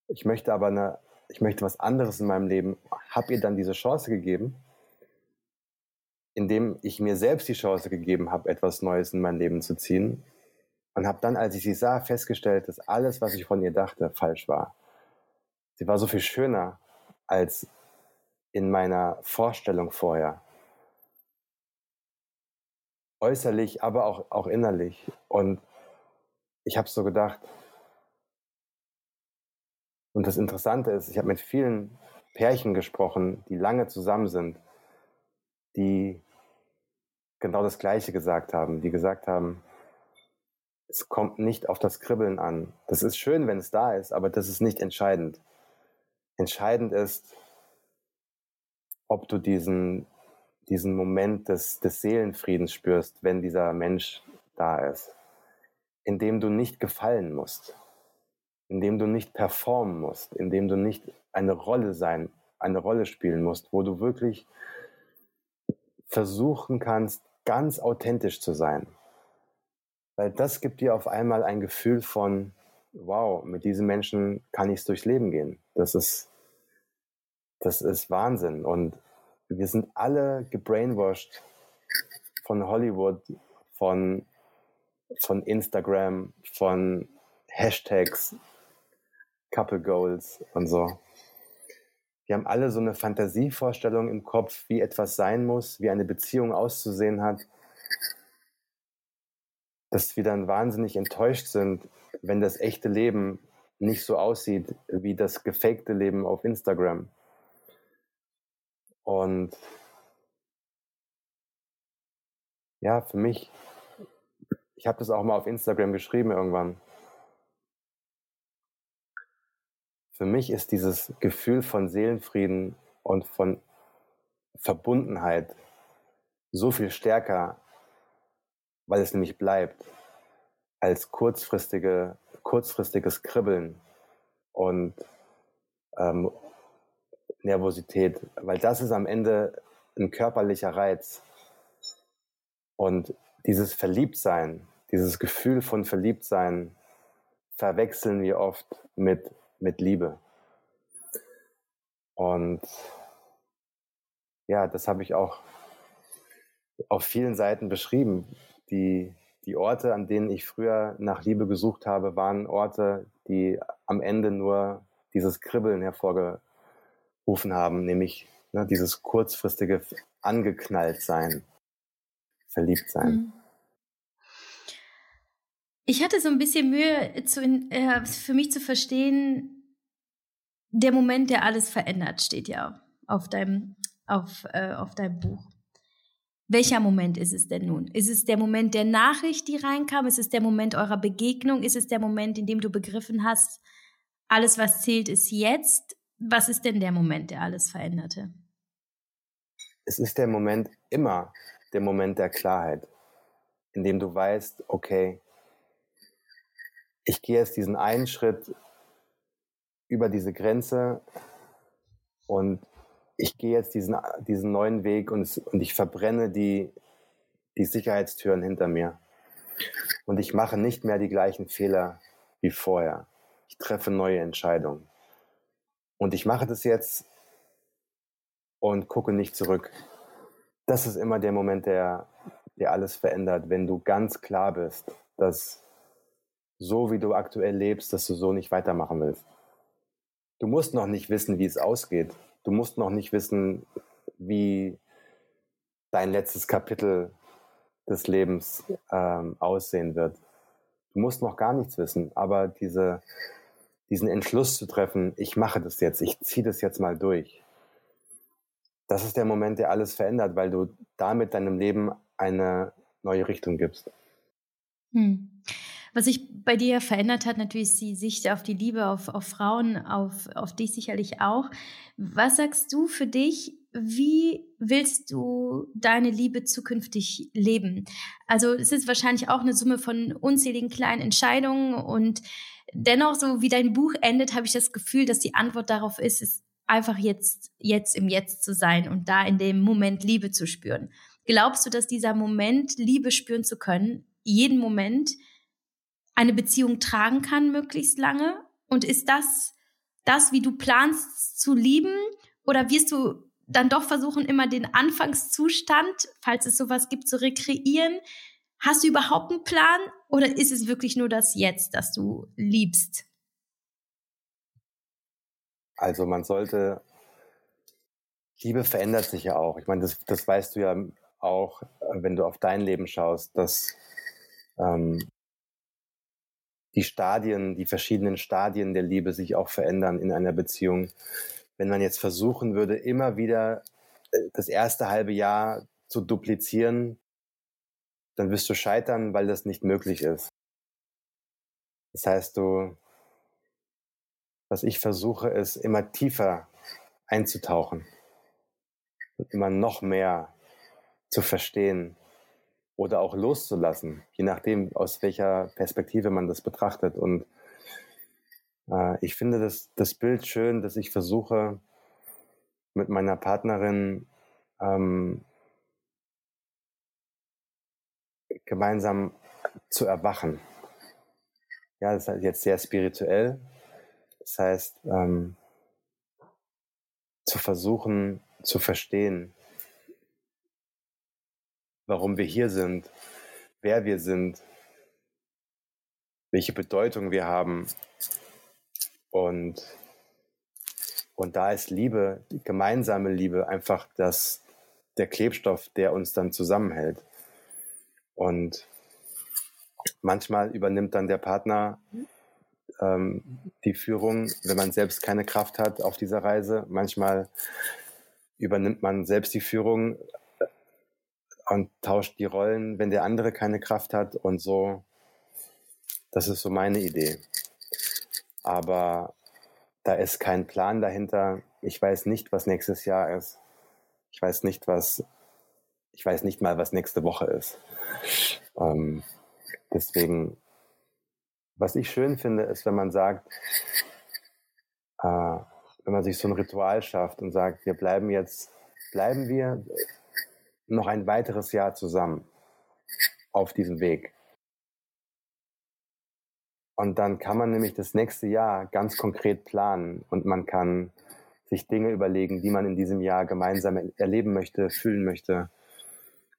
Speaker 2: ich möchte aber eine ich möchte was anderes in meinem Leben, habe ihr dann diese Chance gegeben, indem ich mir selbst die Chance gegeben habe, etwas Neues in mein Leben zu ziehen. Und habe dann, als ich sie sah, festgestellt, dass alles, was ich von ihr dachte, falsch war. Sie war so viel schöner als in meiner Vorstellung vorher. Äußerlich, aber auch, auch innerlich. Und ich habe so gedacht, und das Interessante ist, ich habe mit vielen Pärchen gesprochen, die lange zusammen sind, die genau das Gleiche gesagt haben, die gesagt haben, es kommt nicht auf das Kribbeln an. Das ist schön, wenn es da ist, aber das ist nicht entscheidend. Entscheidend ist, ob du diesen, diesen Moment des, des Seelenfriedens spürst, wenn dieser Mensch da ist, in dem du nicht gefallen musst. In dem du nicht performen musst, in dem du nicht eine Rolle sein, eine Rolle spielen musst, wo du wirklich versuchen kannst, ganz authentisch zu sein. Weil das gibt dir auf einmal ein Gefühl von, wow, mit diesen Menschen kann ich durchs Leben gehen. Das ist, das ist Wahnsinn. Und wir sind alle gebrainwashed von Hollywood, von, von Instagram, von Hashtags, Couple Goals und so. Wir haben alle so eine Fantasievorstellung im Kopf, wie etwas sein muss, wie eine Beziehung auszusehen hat. Dass wir dann wahnsinnig enttäuscht sind, wenn das echte Leben nicht so aussieht wie das gefakte Leben auf Instagram. Und ja, für mich, ich habe das auch mal auf Instagram geschrieben irgendwann. Für mich ist dieses Gefühl von Seelenfrieden und von Verbundenheit so viel stärker, weil es nämlich bleibt, als kurzfristige, kurzfristiges Kribbeln und ähm, Nervosität, weil das ist am Ende ein körperlicher Reiz. Und dieses Verliebtsein, dieses Gefühl von Verliebtsein verwechseln wir oft mit, mit Liebe. Und ja, das habe ich auch auf vielen Seiten beschrieben. Die, die Orte, an denen ich früher nach Liebe gesucht habe, waren Orte, die am Ende nur dieses Kribbeln hervorgerufen haben, nämlich ne, dieses kurzfristige Angeknalltsein, Verliebtsein. Mhm.
Speaker 1: Ich hatte so ein bisschen Mühe, zu, äh, für mich zu verstehen, der Moment, der alles verändert, steht ja auf deinem, auf, äh, auf deinem Buch. Welcher Moment ist es denn nun? Ist es der Moment der Nachricht, die reinkam? Ist es der Moment eurer Begegnung? Ist es der Moment, in dem du begriffen hast, alles, was zählt, ist jetzt? Was ist denn der Moment, der alles veränderte?
Speaker 2: Es ist der Moment immer der Moment der Klarheit, in dem du weißt, okay, ich gehe jetzt diesen einen Schritt über diese Grenze und ich gehe jetzt diesen, diesen neuen Weg und, und ich verbrenne die, die Sicherheitstüren hinter mir. Und ich mache nicht mehr die gleichen Fehler wie vorher. Ich treffe neue Entscheidungen. Und ich mache das jetzt und gucke nicht zurück. Das ist immer der Moment, der, der alles verändert, wenn du ganz klar bist, dass so wie du aktuell lebst, dass du so nicht weitermachen willst. Du musst noch nicht wissen, wie es ausgeht du musst noch nicht wissen, wie dein letztes Kapitel des Lebens ähm, aussehen wird. Du musst noch gar nichts wissen, aber diese, diesen Entschluss zu treffen, ich mache das jetzt, ich ziehe das jetzt mal durch. Das ist der Moment, der alles verändert, weil du damit deinem Leben eine neue Richtung gibst.
Speaker 1: Hm. Was sich bei dir verändert hat, natürlich ist die Sicht auf die Liebe, auf, auf Frauen, auf, auf dich sicherlich auch. Was sagst du für dich? Wie willst du deine Liebe zukünftig leben? Also es ist wahrscheinlich auch eine Summe von unzähligen kleinen Entscheidungen und dennoch, so wie dein Buch endet, habe ich das Gefühl, dass die Antwort darauf ist, ist einfach jetzt, jetzt im Jetzt zu sein und da in dem Moment Liebe zu spüren. Glaubst du, dass dieser Moment, Liebe spüren zu können, jeden Moment eine Beziehung tragen kann, möglichst lange? Und ist das das, wie du planst zu lieben? Oder wirst du dann doch versuchen, immer den Anfangszustand, falls es sowas gibt, zu rekreieren? Hast du überhaupt einen Plan? Oder ist es wirklich nur das Jetzt, das du liebst?
Speaker 2: Also man sollte, Liebe verändert sich ja auch. Ich meine, das, das weißt du ja auch, wenn du auf dein Leben schaust, dass ähm, die Stadien, die verschiedenen Stadien der Liebe sich auch verändern in einer Beziehung. Wenn man jetzt versuchen würde, immer wieder äh, das erste halbe Jahr zu duplizieren, dann wirst du scheitern, weil das nicht möglich ist. Das heißt, du, was ich versuche, ist immer tiefer einzutauchen und immer noch mehr zu verstehen, oder auch loszulassen, je nachdem, aus welcher Perspektive man das betrachtet. Und äh, ich finde das, das Bild schön, dass ich versuche, mit meiner Partnerin ähm, gemeinsam zu erwachen. Ja, das ist jetzt sehr spirituell. Das heißt, ähm, zu versuchen zu verstehen, warum wir hier sind, wer wir sind, welche Bedeutung wir haben. Und, und da ist Liebe, gemeinsame Liebe, einfach das, der Klebstoff, der uns dann zusammenhält. Und manchmal übernimmt dann der Partner ähm, die Führung, wenn man selbst keine Kraft hat auf dieser Reise. Manchmal übernimmt man selbst die Führung und tauscht die Rollen, wenn der andere keine Kraft hat und so. Das ist so meine Idee. Aber da ist kein Plan dahinter. Ich weiß nicht, was nächstes Jahr ist. Ich weiß nicht, was, ich weiß nicht mal, was nächste Woche ist. Ähm, deswegen was ich schön finde, ist, wenn man sagt, äh, wenn man sich so ein Ritual schafft und sagt, wir bleiben jetzt, bleiben wir noch ein weiteres Jahr zusammen auf diesem Weg. Und dann kann man nämlich das nächste Jahr ganz konkret planen und man kann sich Dinge überlegen, die man in diesem Jahr gemeinsam erleben möchte, fühlen möchte.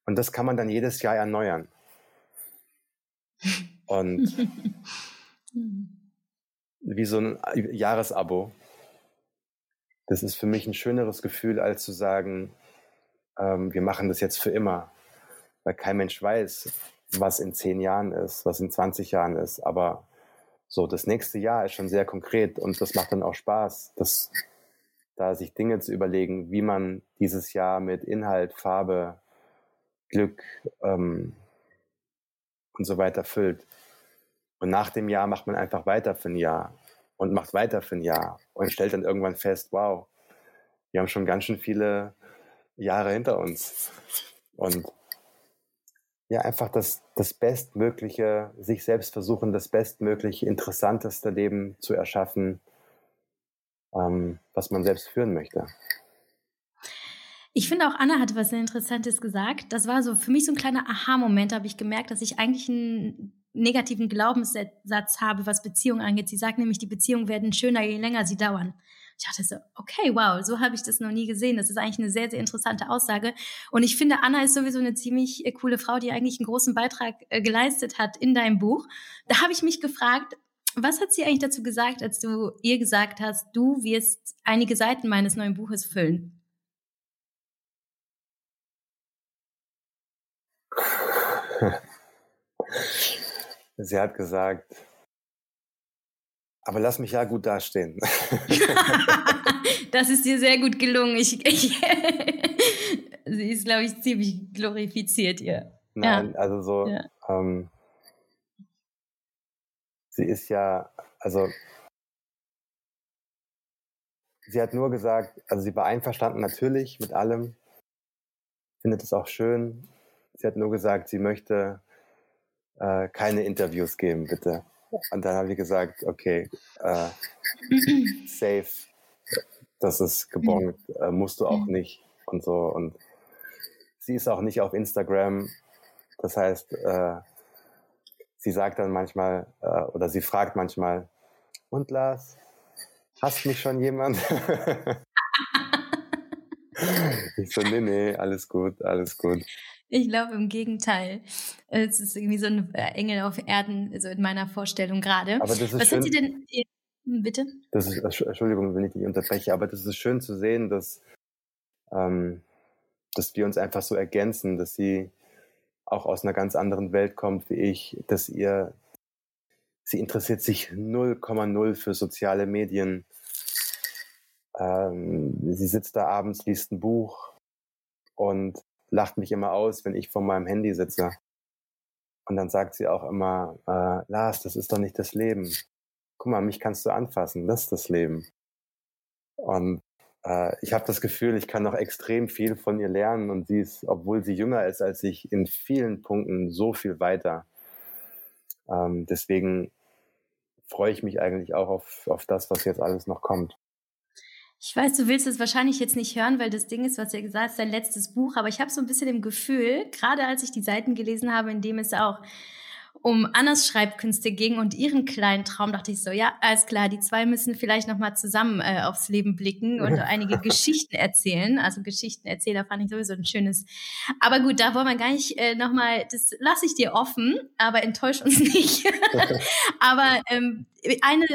Speaker 2: Und das kann man dann jedes Jahr erneuern. [LAUGHS] Und wie so ein Jahresabo. Das ist für mich ein schöneres Gefühl, als zu sagen, ähm, wir machen das jetzt für immer. Weil kein Mensch weiß, was in zehn Jahren ist, was in 20 Jahren ist. Aber so, das nächste Jahr ist schon sehr konkret und das macht dann auch Spaß, das, da sich Dinge zu überlegen, wie man dieses Jahr mit Inhalt, Farbe, Glück ähm, und so weiter füllt. Und nach dem Jahr macht man einfach weiter für ein Jahr und macht weiter für ein Jahr und stellt dann irgendwann fest, wow, wir haben schon ganz schön viele Jahre hinter uns. Und ja, einfach das, das Bestmögliche, sich selbst versuchen, das bestmögliche, interessanteste Leben zu erschaffen, ähm, was man selbst führen möchte.
Speaker 1: Ich finde auch Anna hatte was sehr Interessantes gesagt. Das war so für mich so ein kleiner Aha-Moment, da habe ich gemerkt, dass ich eigentlich einen negativen Glaubenssatz habe, was Beziehungen angeht. Sie sagt nämlich, die Beziehungen werden schöner, je länger sie dauern. Ich dachte so, okay, wow, so habe ich das noch nie gesehen. Das ist eigentlich eine sehr, sehr interessante Aussage. Und ich finde, Anna ist sowieso eine ziemlich äh, coole Frau, die eigentlich einen großen Beitrag äh, geleistet hat in deinem Buch. Da habe ich mich gefragt, was hat sie eigentlich dazu gesagt, als du ihr gesagt hast, du wirst einige Seiten meines neuen Buches füllen? [LAUGHS]
Speaker 2: Sie hat gesagt, aber lass mich ja gut dastehen. [LAUGHS]
Speaker 1: das ist dir sehr gut gelungen. Ich, ich [LAUGHS] sie ist, glaube ich, ziemlich glorifiziert ihr.
Speaker 2: Nein, ja. also so, ja. ähm, sie ist ja, also sie hat nur gesagt, also sie war einverstanden natürlich mit allem, findet es auch schön. Sie hat nur gesagt, sie möchte äh, keine Interviews geben, bitte. Und dann habe ich gesagt, okay, äh, [CLEARS THROAT] safe, das ist gebongt, äh, musst du auch nicht und so. Und sie ist auch nicht auf Instagram. Das heißt, äh, sie sagt dann manchmal äh, oder sie fragt manchmal, und Lars, hasst mich schon jemand? [LAUGHS] ich so, nee, nee, alles gut, alles gut.
Speaker 1: Ich glaube im Gegenteil. Es ist irgendwie so ein äh, Engel auf Erden, so in meiner Vorstellung gerade.
Speaker 2: Aber das ist
Speaker 1: Was
Speaker 2: schön,
Speaker 1: sind Sie denn? Hm, bitte?
Speaker 2: Das ist, Entschuldigung, wenn ich dich unterbreche, aber das ist schön zu sehen, dass, ähm, dass wir uns einfach so ergänzen, dass sie auch aus einer ganz anderen Welt kommt wie ich, dass ihr, sie interessiert sich 0,0 für soziale Medien. Ähm, sie sitzt da abends, liest ein Buch und lacht mich immer aus, wenn ich vor meinem Handy sitze. Und dann sagt sie auch immer, äh, Lars, das ist doch nicht das Leben. Guck mal, mich kannst du anfassen, das ist das Leben. Und äh, ich habe das Gefühl, ich kann noch extrem viel von ihr lernen und sie ist, obwohl sie jünger ist als ich, in vielen Punkten so viel weiter. Ähm, deswegen freue ich mich eigentlich auch auf, auf das, was jetzt alles noch kommt.
Speaker 1: Ich weiß, du willst es wahrscheinlich jetzt nicht hören, weil das Ding ist, was ihr gesagt hast, dein letztes Buch. Aber ich habe so ein bisschen im Gefühl, gerade als ich die Seiten gelesen habe, in dem es auch um Annas Schreibkünste ging und ihren kleinen Traum, dachte ich so, ja, alles klar, die zwei müssen vielleicht noch mal zusammen äh, aufs Leben blicken und [LAUGHS] einige Geschichten erzählen. Also Geschichtenerzähler fand ich sowieso ein schönes. Aber gut, da wollen wir gar nicht äh, noch mal, das lasse ich dir offen, aber enttäusch uns nicht. [LAUGHS] aber ähm, eine,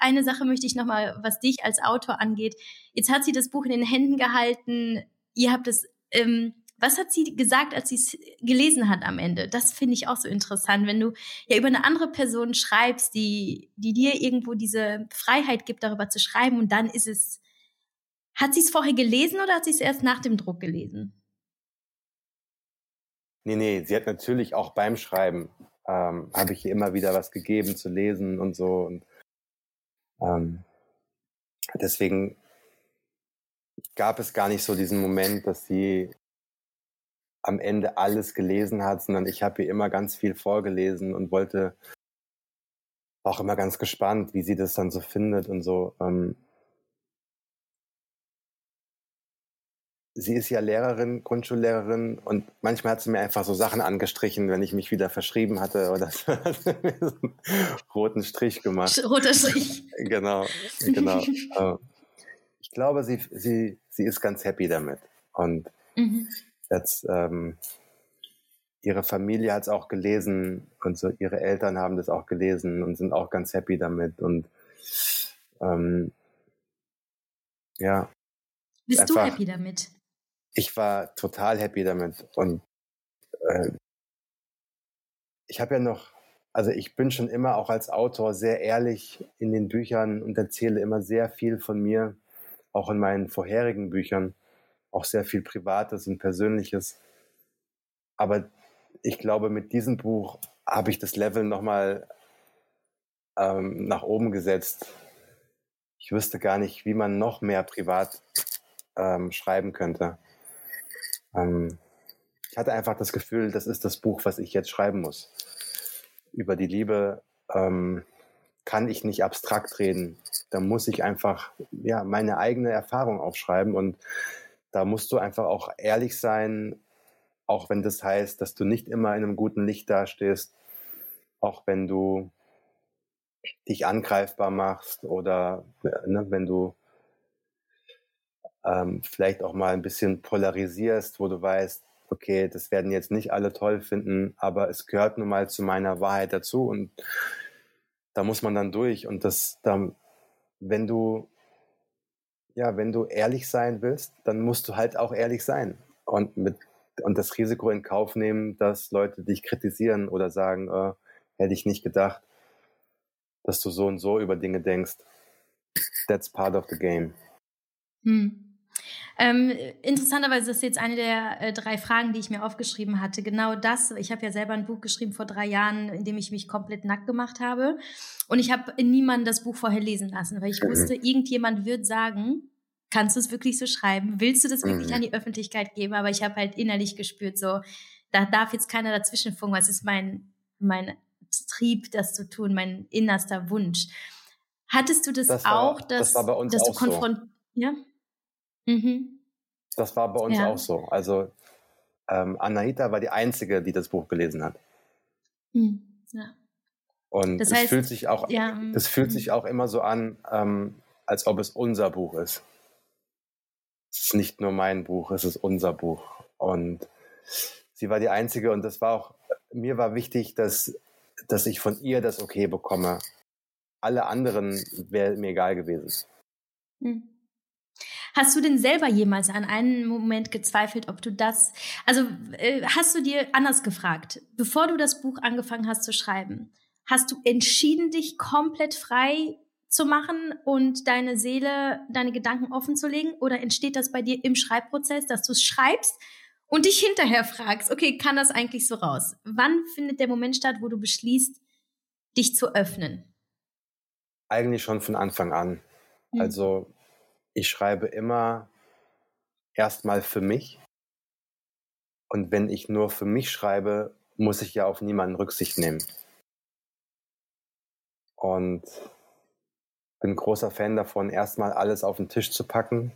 Speaker 1: eine Sache möchte ich noch mal, was dich als Autor angeht. Jetzt hat sie das Buch in den Händen gehalten. Ihr habt es ähm, Was hat sie gesagt, als sie es gelesen hat am Ende? Das finde ich auch so interessant, wenn du ja über eine andere Person schreibst, die, die dir irgendwo diese Freiheit gibt, darüber zu schreiben und dann ist es, hat sie es vorher gelesen oder hat sie es erst nach dem Druck gelesen?
Speaker 2: Nee, nee, sie hat natürlich auch beim Schreiben, ähm, habe ich ihr immer wieder was gegeben zu lesen und so. Und ähm, deswegen gab es gar nicht so diesen Moment, dass sie am Ende alles gelesen hat, sondern ich habe ihr immer ganz viel vorgelesen und wollte auch immer ganz gespannt, wie sie das dann so findet und so. Ähm, sie ist ja Lehrerin, Grundschullehrerin und manchmal hat sie mir einfach so Sachen angestrichen, wenn ich mich wieder verschrieben hatte oder so, [LAUGHS] hat sie mir so einen roten Strich gemacht.
Speaker 1: Roter Strich.
Speaker 2: genau, genau. [LAUGHS] Äh, ich glaube, sie, sie, sie ist ganz happy damit. Und mhm. Jetzt, ähm, ihre Familie hat es auch gelesen und so ihre Eltern haben das auch gelesen und sind auch ganz happy damit. Und ähm, ja.
Speaker 1: Bist einfach, du happy damit?
Speaker 2: Ich war total happy damit. Und äh, ich habe ja noch, also ich bin schon immer auch als Autor sehr ehrlich in den Büchern und erzähle immer sehr viel von mir auch in meinen vorherigen Büchern auch sehr viel Privates und Persönliches. Aber ich glaube, mit diesem Buch habe ich das Level nochmal ähm, nach oben gesetzt. Ich wüsste gar nicht, wie man noch mehr privat ähm, schreiben könnte. Ähm, ich hatte einfach das Gefühl, das ist das Buch, was ich jetzt schreiben muss. Über die Liebe ähm, kann ich nicht abstrakt reden da muss ich einfach ja meine eigene Erfahrung aufschreiben und da musst du einfach auch ehrlich sein, auch wenn das heißt, dass du nicht immer in einem guten Licht dastehst, auch wenn du dich angreifbar machst oder ne, wenn du ähm, vielleicht auch mal ein bisschen polarisierst, wo du weißt, okay, das werden jetzt nicht alle toll finden, aber es gehört nun mal zu meiner Wahrheit dazu und da muss man dann durch und das, da wenn du, ja, wenn du ehrlich sein willst, dann musst du halt auch ehrlich sein und mit, und das Risiko in Kauf nehmen, dass Leute dich kritisieren oder sagen, äh, hätte ich nicht gedacht, dass du so und so über Dinge denkst. That's part of the game.
Speaker 1: Hm. Ähm, interessanterweise ist jetzt eine der äh, drei Fragen, die ich mir aufgeschrieben hatte. Genau das. Ich habe ja selber ein Buch geschrieben vor drei Jahren, in dem ich mich komplett nackt gemacht habe. Und ich habe niemanden das Buch vorher lesen lassen, weil ich mhm. wusste, irgendjemand wird sagen, kannst du es wirklich so schreiben? Willst du das wirklich mhm. an die Öffentlichkeit geben? Aber ich habe halt innerlich gespürt, so, da darf jetzt keiner dazwischen funken. Es ist mein, mein Trieb, das zu tun, mein innerster Wunsch. Hattest du das,
Speaker 2: das
Speaker 1: war,
Speaker 2: auch, dass, das
Speaker 1: dass
Speaker 2: du
Speaker 1: konfront so. ja? Mhm.
Speaker 2: Das war bei uns ja. auch so. Also ähm, Anahita war die Einzige, die das Buch gelesen hat. Mhm. Ja. Und das, heißt, fühlt sich auch, ja, das fühlt sich auch immer so an, ähm, als ob es unser Buch ist. Es ist nicht nur mein Buch, es ist unser Buch. Und sie war die Einzige und das war auch, mir war wichtig, dass, dass ich von ihr das Okay bekomme. Alle anderen wäre mir egal gewesen.
Speaker 1: Mhm. Hast du denn selber jemals an einen Moment gezweifelt, ob du das, also äh, hast du dir anders gefragt, bevor du das Buch angefangen hast zu schreiben, hast du entschieden, dich komplett frei zu machen und deine Seele, deine Gedanken offen zu legen? Oder entsteht das bei dir im Schreibprozess, dass du es schreibst und dich hinterher fragst, okay, kann das eigentlich so raus? Wann findet der Moment statt, wo du beschließt, dich zu öffnen?
Speaker 2: Eigentlich schon von Anfang an. Hm. Also ich schreibe immer erstmal für mich. Und wenn ich nur für mich schreibe, muss ich ja auf niemanden Rücksicht nehmen. Und bin großer Fan davon, erstmal alles auf den Tisch zu packen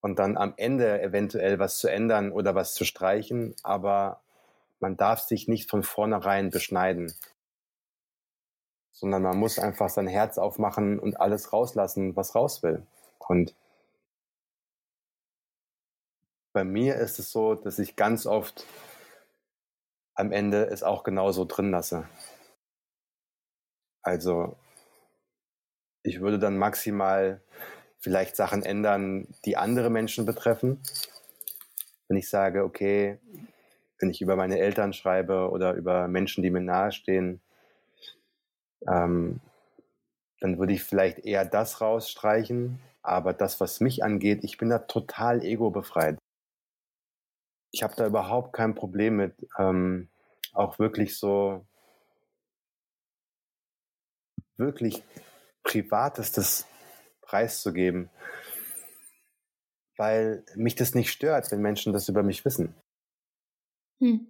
Speaker 2: und dann am Ende eventuell was zu ändern oder was zu streichen. Aber man darf sich nicht von vornherein beschneiden, sondern man muss einfach sein Herz aufmachen und alles rauslassen, was raus will. Und bei mir ist es so, dass ich ganz oft am Ende es auch genauso drin lasse. Also ich würde dann maximal vielleicht Sachen ändern, die andere Menschen betreffen. wenn ich sage, okay, wenn ich über meine Eltern schreibe oder über Menschen, die mir nahestehen, ähm, dann würde ich vielleicht eher das rausstreichen. Aber das, was mich angeht, ich bin da total ego-befreit. Ich habe da überhaupt kein Problem mit, ähm, auch wirklich so, wirklich Privatestes preiszugeben, weil mich das nicht stört, wenn Menschen das über mich wissen.
Speaker 1: Hm.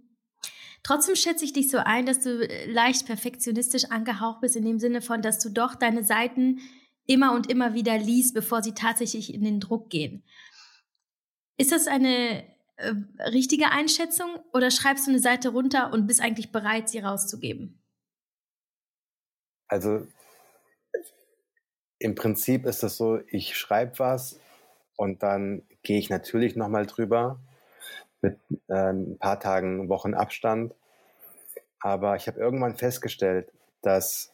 Speaker 1: Trotzdem schätze ich dich so ein, dass du leicht perfektionistisch angehaucht bist, in dem Sinne von, dass du doch deine Seiten immer und immer wieder liest, bevor sie tatsächlich in den Druck gehen. Ist das eine äh, richtige Einschätzung oder schreibst du eine Seite runter und bist eigentlich bereit, sie rauszugeben?
Speaker 2: Also im Prinzip ist das so, ich schreibe was und dann gehe ich natürlich nochmal drüber mit äh, ein paar Tagen, Wochen Abstand. Aber ich habe irgendwann festgestellt, dass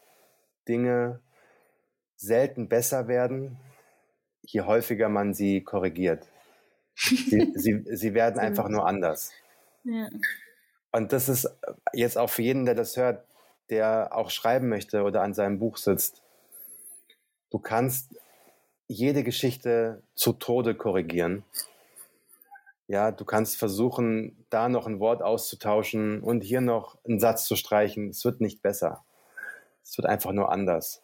Speaker 2: Dinge selten besser werden, je häufiger man sie korrigiert. Sie, [LAUGHS] sie, sie werden einfach nur anders. Ja. Und das ist jetzt auch für jeden, der das hört, der auch schreiben möchte oder an seinem Buch sitzt. Du kannst jede Geschichte zu Tode korrigieren. Ja, du kannst versuchen, da noch ein Wort auszutauschen und hier noch einen Satz zu streichen. Es wird nicht besser. Es wird einfach nur anders.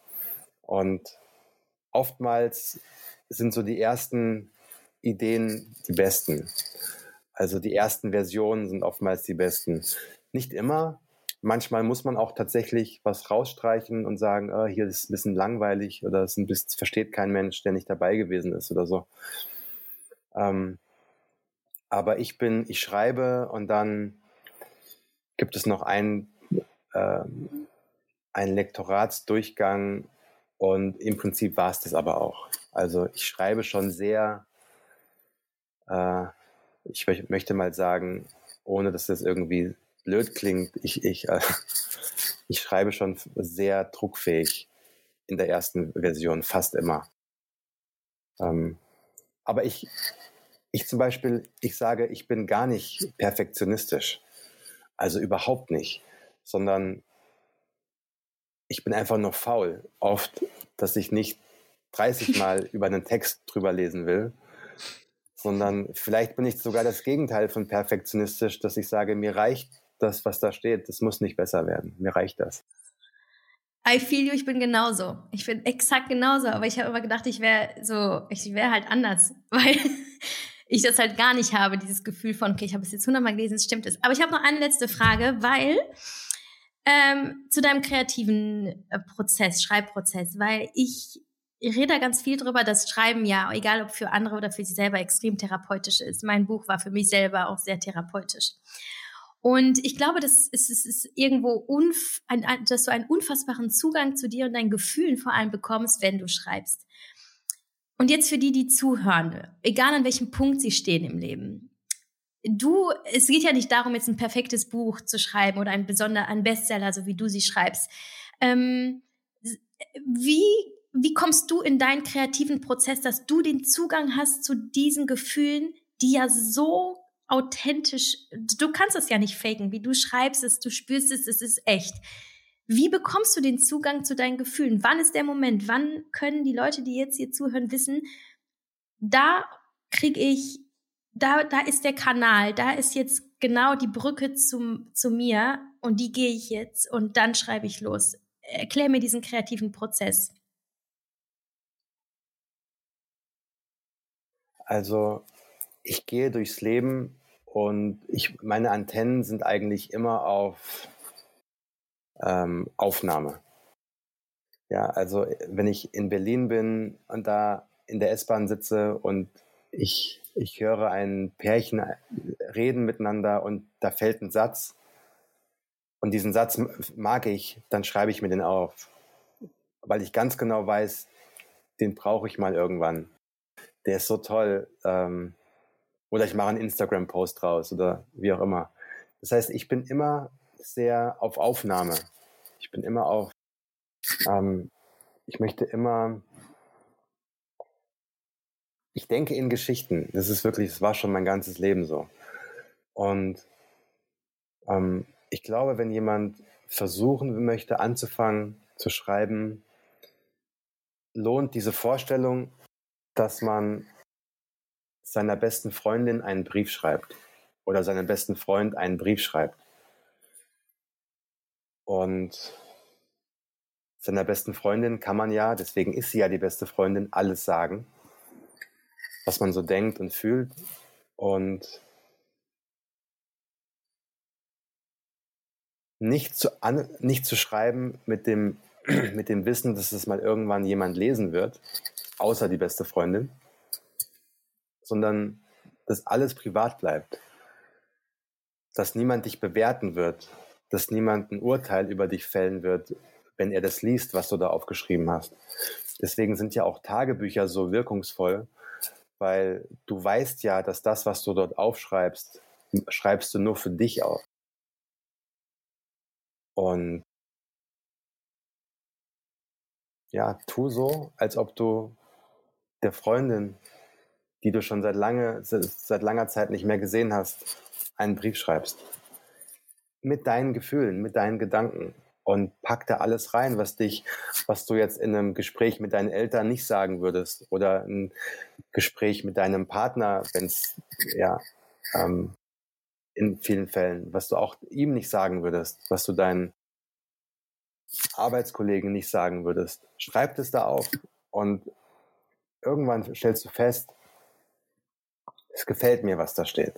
Speaker 2: Und oftmals sind so die ersten Ideen die besten. Also die ersten Versionen sind oftmals die besten. Nicht immer. Manchmal muss man auch tatsächlich was rausstreichen und sagen, oh, hier ist ein bisschen langweilig oder es bisschen, versteht kein Mensch, der nicht dabei gewesen ist oder so. Ähm, aber ich bin, ich schreibe und dann gibt es noch einen, äh, einen Lektoratsdurchgang und im Prinzip war es das aber auch. Also ich schreibe schon sehr, äh, ich möchte mal sagen, ohne dass das irgendwie blöd klingt, ich, ich, äh, [LAUGHS] ich schreibe schon sehr druckfähig in der ersten Version, fast immer. Ähm, aber ich, ich zum Beispiel, ich sage, ich bin gar nicht perfektionistisch. Also überhaupt nicht. Sondern ich bin einfach nur faul. Oft, dass ich nicht 30 Mal [LAUGHS] über einen Text drüber lesen will, sondern vielleicht bin ich sogar das Gegenteil von perfektionistisch, dass ich sage, mir reicht das, was da steht. Das muss nicht besser werden. Mir reicht das.
Speaker 1: I feel you, ich bin genauso. Ich bin exakt genauso, aber ich habe immer gedacht, ich wäre so, ich wäre halt anders, [LAUGHS] weil ich das halt gar nicht habe, dieses Gefühl von, okay, ich habe es jetzt hundertmal gelesen, es stimmt es. Aber ich habe noch eine letzte Frage, weil ähm, zu deinem kreativen äh, Prozess, Schreibprozess, weil ich, ich rede da ganz viel drüber, dass Schreiben ja, egal ob für andere oder für sich selber, extrem therapeutisch ist. Mein Buch war für mich selber auch sehr therapeutisch. Und ich glaube, das ist, es ist irgendwo, unf ein, dass du einen unfassbaren Zugang zu dir und deinen Gefühlen vor allem bekommst, wenn du schreibst. Und jetzt für die, die zuhören, egal an welchem Punkt sie stehen im Leben. Du, es geht ja nicht darum, jetzt ein perfektes Buch zu schreiben oder ein besonder, ein Bestseller, so wie du sie schreibst. Ähm, wie, wie kommst du in deinen kreativen Prozess, dass du den Zugang hast zu diesen Gefühlen, die ja so authentisch, du kannst es ja nicht faken, wie du schreibst es, du spürst es, es ist echt. Wie bekommst du den Zugang zu deinen Gefühlen? Wann ist der Moment? Wann können die Leute, die jetzt hier zuhören, wissen, da kriege ich, da, da ist der Kanal, da ist jetzt genau die Brücke zum, zu mir und die gehe ich jetzt und dann schreibe ich los. Erklär mir diesen kreativen Prozess.
Speaker 2: Also ich gehe durchs Leben und ich, meine Antennen sind eigentlich immer auf ähm, Aufnahme. Ja, also wenn ich in Berlin bin und da in der S-Bahn sitze und ich, ich höre ein Pärchen reden miteinander und da fällt ein Satz und diesen Satz mag ich, dann schreibe ich mir den auf, weil ich ganz genau weiß, den brauche ich mal irgendwann. Der ist so toll. Ähm, oder ich mache einen Instagram-Post raus oder wie auch immer. Das heißt, ich bin immer sehr auf Aufnahme. Ich bin immer auf, ähm, ich möchte immer, ich denke in Geschichten. Das ist wirklich, das war schon mein ganzes Leben so. Und ähm, ich glaube, wenn jemand versuchen möchte, anzufangen zu schreiben, lohnt diese Vorstellung, dass man seiner besten Freundin einen Brief schreibt oder seinem besten Freund einen Brief schreibt. Und seiner besten Freundin kann man ja, deswegen ist sie ja die beste Freundin, alles sagen, was man so denkt und fühlt. Und nicht zu, an, nicht zu schreiben mit dem, [CLEARS THROAT] mit dem Wissen, dass es mal irgendwann jemand lesen wird, außer die beste Freundin, sondern dass alles privat bleibt, dass niemand dich bewerten wird, dass niemand ein Urteil über dich fällen wird, wenn er das liest, was du da aufgeschrieben hast. Deswegen sind ja auch Tagebücher so wirkungsvoll, weil du weißt ja, dass das, was du dort aufschreibst, schreibst du nur für dich auf. Und ja, tu so, als ob du der Freundin, die du schon seit, lange, seit langer Zeit nicht mehr gesehen hast, einen Brief schreibst. Mit deinen Gefühlen, mit deinen Gedanken. Und pack da alles rein, was dich, was du jetzt in einem Gespräch mit deinen Eltern nicht sagen würdest. Oder ein Gespräch mit deinem Partner, wenn es, ja, ähm, in vielen Fällen, was du auch ihm nicht sagen würdest, was du deinen Arbeitskollegen nicht sagen würdest. Schreib es da auf und irgendwann stellst du fest, es gefällt mir, was da steht.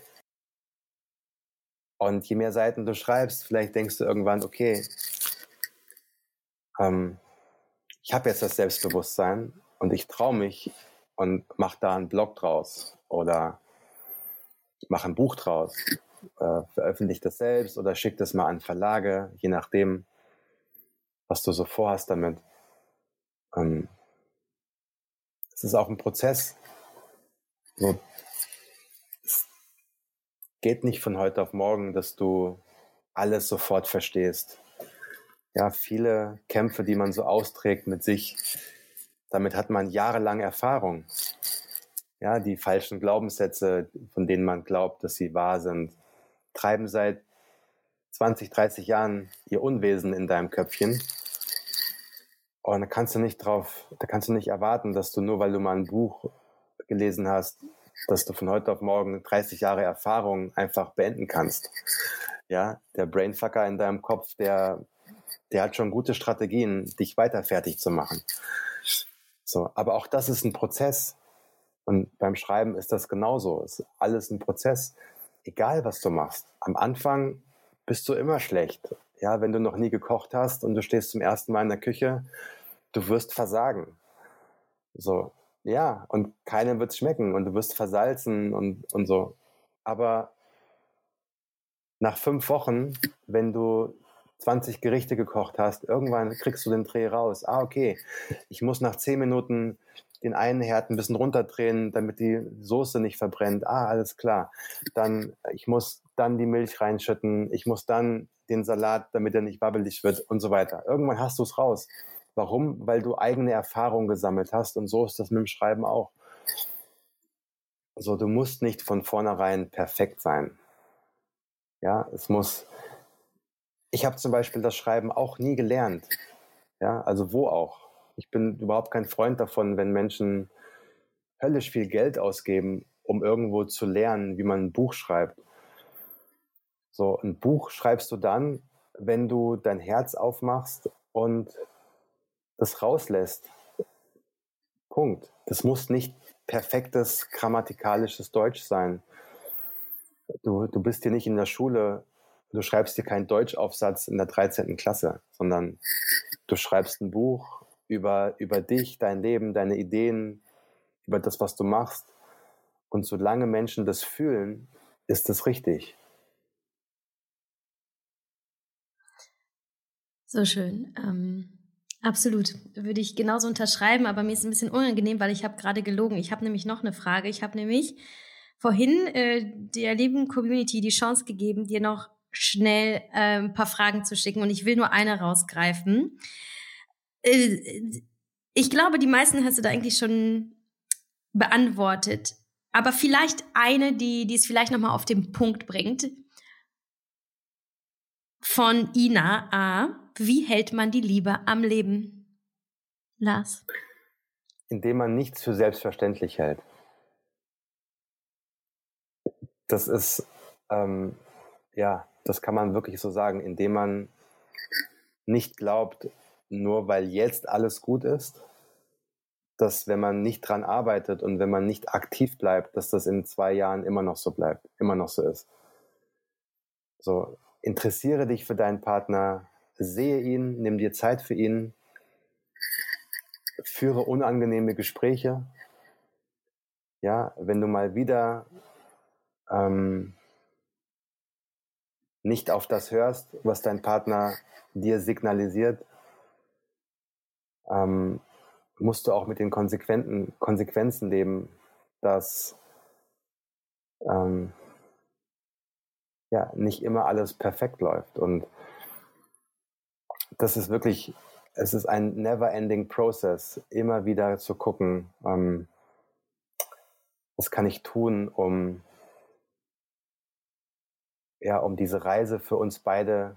Speaker 2: Und je mehr Seiten du schreibst, vielleicht denkst du irgendwann, okay, ähm, ich habe jetzt das Selbstbewusstsein und ich traue mich und mache da einen Blog draus oder mache ein Buch draus äh, veröffentliche das selbst oder schick das mal an Verlage, je nachdem, was du so vorhast damit. Ähm, es ist auch ein Prozess. So, es geht nicht von heute auf morgen, dass du alles sofort verstehst. Ja, viele Kämpfe, die man so austrägt mit sich, damit hat man jahrelang Erfahrung. Ja, die falschen Glaubenssätze, von denen man glaubt, dass sie wahr sind, treiben seit 20, 30 Jahren ihr Unwesen in deinem Köpfchen. Und da kannst du nicht drauf, da kannst du nicht erwarten, dass du nur weil du mal ein Buch gelesen hast, dass du von heute auf morgen 30 Jahre Erfahrung einfach beenden kannst. Ja, der Brainfucker in deinem Kopf, der, der hat schon gute Strategien, dich weiter fertig zu machen. So, aber auch das ist ein Prozess. Und beim Schreiben ist das genauso. Es ist alles ein Prozess egal was du machst, am Anfang bist du immer schlecht. Ja, wenn du noch nie gekocht hast und du stehst zum ersten Mal in der Küche, du wirst versagen. So, ja, und keinem wird schmecken und du wirst versalzen und, und so. Aber nach fünf Wochen, wenn du 20 Gerichte gekocht hast, irgendwann kriegst du den Dreh raus. Ah, okay, ich muss nach zehn Minuten den einen Herd ein bisschen runterdrehen, damit die Soße nicht verbrennt. Ah, alles klar. Dann, ich muss dann die Milch reinschütten. Ich muss dann den Salat, damit er nicht wabbelig wird und so weiter. Irgendwann hast du es raus. Warum? Weil du eigene Erfahrungen gesammelt hast und so ist das mit dem Schreiben auch. So, du musst nicht von vornherein perfekt sein. Ja, es muss. Ich habe zum Beispiel das Schreiben auch nie gelernt. Ja, also wo auch? Ich bin überhaupt kein Freund davon, wenn Menschen höllisch viel Geld ausgeben, um irgendwo zu lernen, wie man ein Buch schreibt. So, ein Buch schreibst du dann, wenn du dein Herz aufmachst und das rauslässt. Punkt. Das muss nicht perfektes grammatikalisches Deutsch sein. Du, du bist hier nicht in der Schule, du schreibst dir keinen Deutschaufsatz in der 13. Klasse, sondern du schreibst ein Buch über, über dich, dein Leben, deine Ideen, über das, was du machst. Und solange Menschen das fühlen, ist das richtig.
Speaker 1: So schön. Ähm, absolut. Würde ich genauso unterschreiben, aber mir ist ein bisschen unangenehm, weil ich habe gerade gelogen. Ich habe nämlich noch eine Frage. Ich habe nämlich vorhin äh, der lieben Community die Chance gegeben, dir noch schnell äh, ein paar Fragen zu schicken und ich will nur eine rausgreifen. Äh, ich glaube, die meisten hast du da eigentlich schon beantwortet. aber vielleicht eine, die, die es vielleicht nochmal auf den Punkt bringt. Von Ina A. Wie hält man die Liebe am Leben? Lars.
Speaker 2: Indem man nichts für selbstverständlich hält. Das ist, ähm, ja, das kann man wirklich so sagen, indem man nicht glaubt, nur weil jetzt alles gut ist, dass wenn man nicht dran arbeitet und wenn man nicht aktiv bleibt, dass das in zwei Jahren immer noch so bleibt, immer noch so ist. So, interessiere dich für deinen Partner, sehe ihn, nimm dir Zeit für ihn, führe unangenehme Gespräche. Ja, wenn du mal wieder ähm, nicht auf das hörst, was dein Partner dir signalisiert, ähm, musst du auch mit den Konsequenten, Konsequenzen leben, dass ähm, ja nicht immer alles perfekt läuft. Und das ist wirklich, es ist ein never-ending Process, immer wieder zu gucken, ähm, was kann ich tun, um ja, um diese Reise für uns beide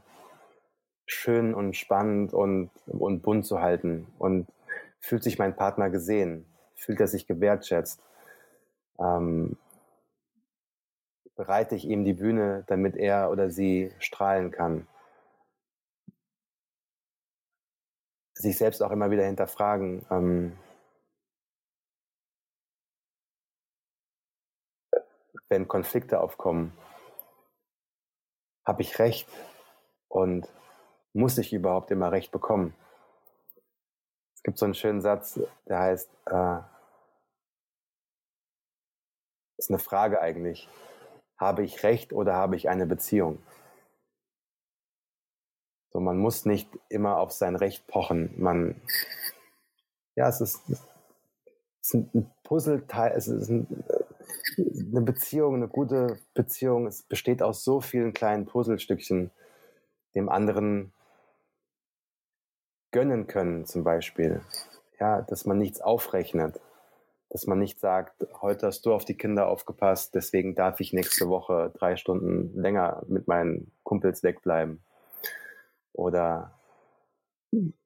Speaker 2: schön und spannend und, und bunt zu halten. Und fühlt sich mein Partner gesehen? Fühlt er sich gewertschätzt? Ähm, bereite ich ihm die Bühne, damit er oder sie strahlen kann? Sich selbst auch immer wieder hinterfragen. Ähm, wenn Konflikte aufkommen, habe ich recht und muss ich überhaupt immer recht bekommen? Es gibt so einen schönen Satz, der heißt, äh, ist eine Frage eigentlich. Habe ich Recht oder habe ich eine Beziehung? So, man muss nicht immer auf sein Recht pochen. Man, ja, es ist, es ist ein Puzzleteil, es ist ein, eine Beziehung, eine gute Beziehung, es besteht aus so vielen kleinen Puzzlestückchen, dem anderen gönnen können, zum Beispiel. Ja, dass man nichts aufrechnet, dass man nicht sagt, heute hast du auf die Kinder aufgepasst, deswegen darf ich nächste Woche drei Stunden länger mit meinen Kumpels wegbleiben. Oder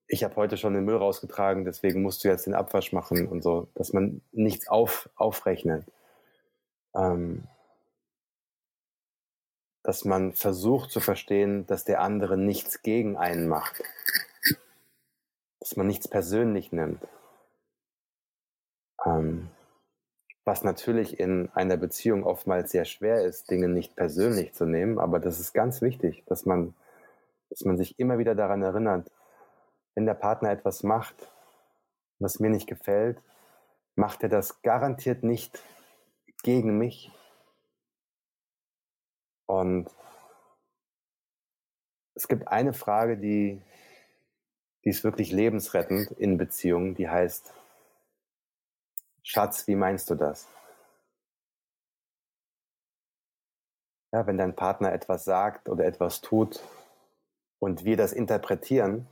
Speaker 2: ich habe heute schon den Müll rausgetragen, deswegen musst du jetzt den Abwasch machen und so, dass man nichts auf, aufrechnet ähm, dass man versucht zu verstehen, dass der andere nichts gegen einen macht, dass man nichts persönlich nimmt. Ähm, was natürlich in einer Beziehung oftmals sehr schwer ist, Dinge nicht persönlich zu nehmen, aber das ist ganz wichtig, dass man, dass man sich immer wieder daran erinnert, wenn der Partner etwas macht, was mir nicht gefällt, macht er das garantiert nicht gegen mich. Und es gibt eine Frage, die, die ist wirklich lebensrettend in Beziehungen, die heißt, Schatz, wie meinst du das? Ja, wenn dein Partner etwas sagt oder etwas tut und wir das interpretieren,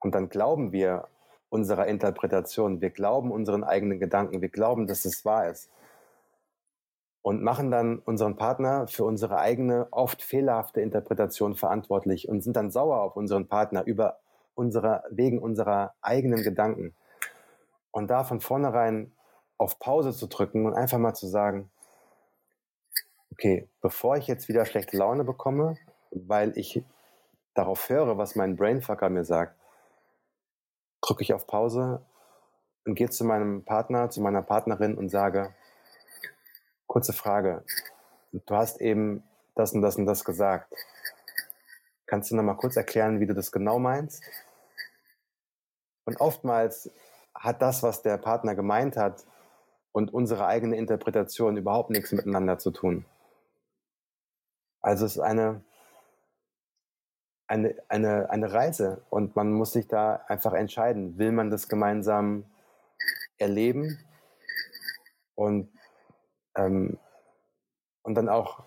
Speaker 2: und dann glauben wir unserer Interpretation, wir glauben unseren eigenen Gedanken, wir glauben, dass es wahr ist und machen dann unseren Partner für unsere eigene, oft fehlerhafte Interpretation verantwortlich und sind dann sauer auf unseren Partner über unsere, wegen unserer eigenen Gedanken. Und da von vornherein auf Pause zu drücken und einfach mal zu sagen, okay, bevor ich jetzt wieder schlechte Laune bekomme, weil ich darauf höre, was mein Brainfucker mir sagt, drücke ich auf Pause und gehe zu meinem Partner, zu meiner Partnerin und sage, Kurze Frage. Du hast eben das und das und das gesagt. Kannst du noch mal kurz erklären, wie du das genau meinst? Und oftmals hat das, was der Partner gemeint hat und unsere eigene Interpretation überhaupt nichts miteinander zu tun. Also es ist eine, eine, eine, eine Reise und man muss sich da einfach entscheiden, will man das gemeinsam erleben und ähm, und dann auch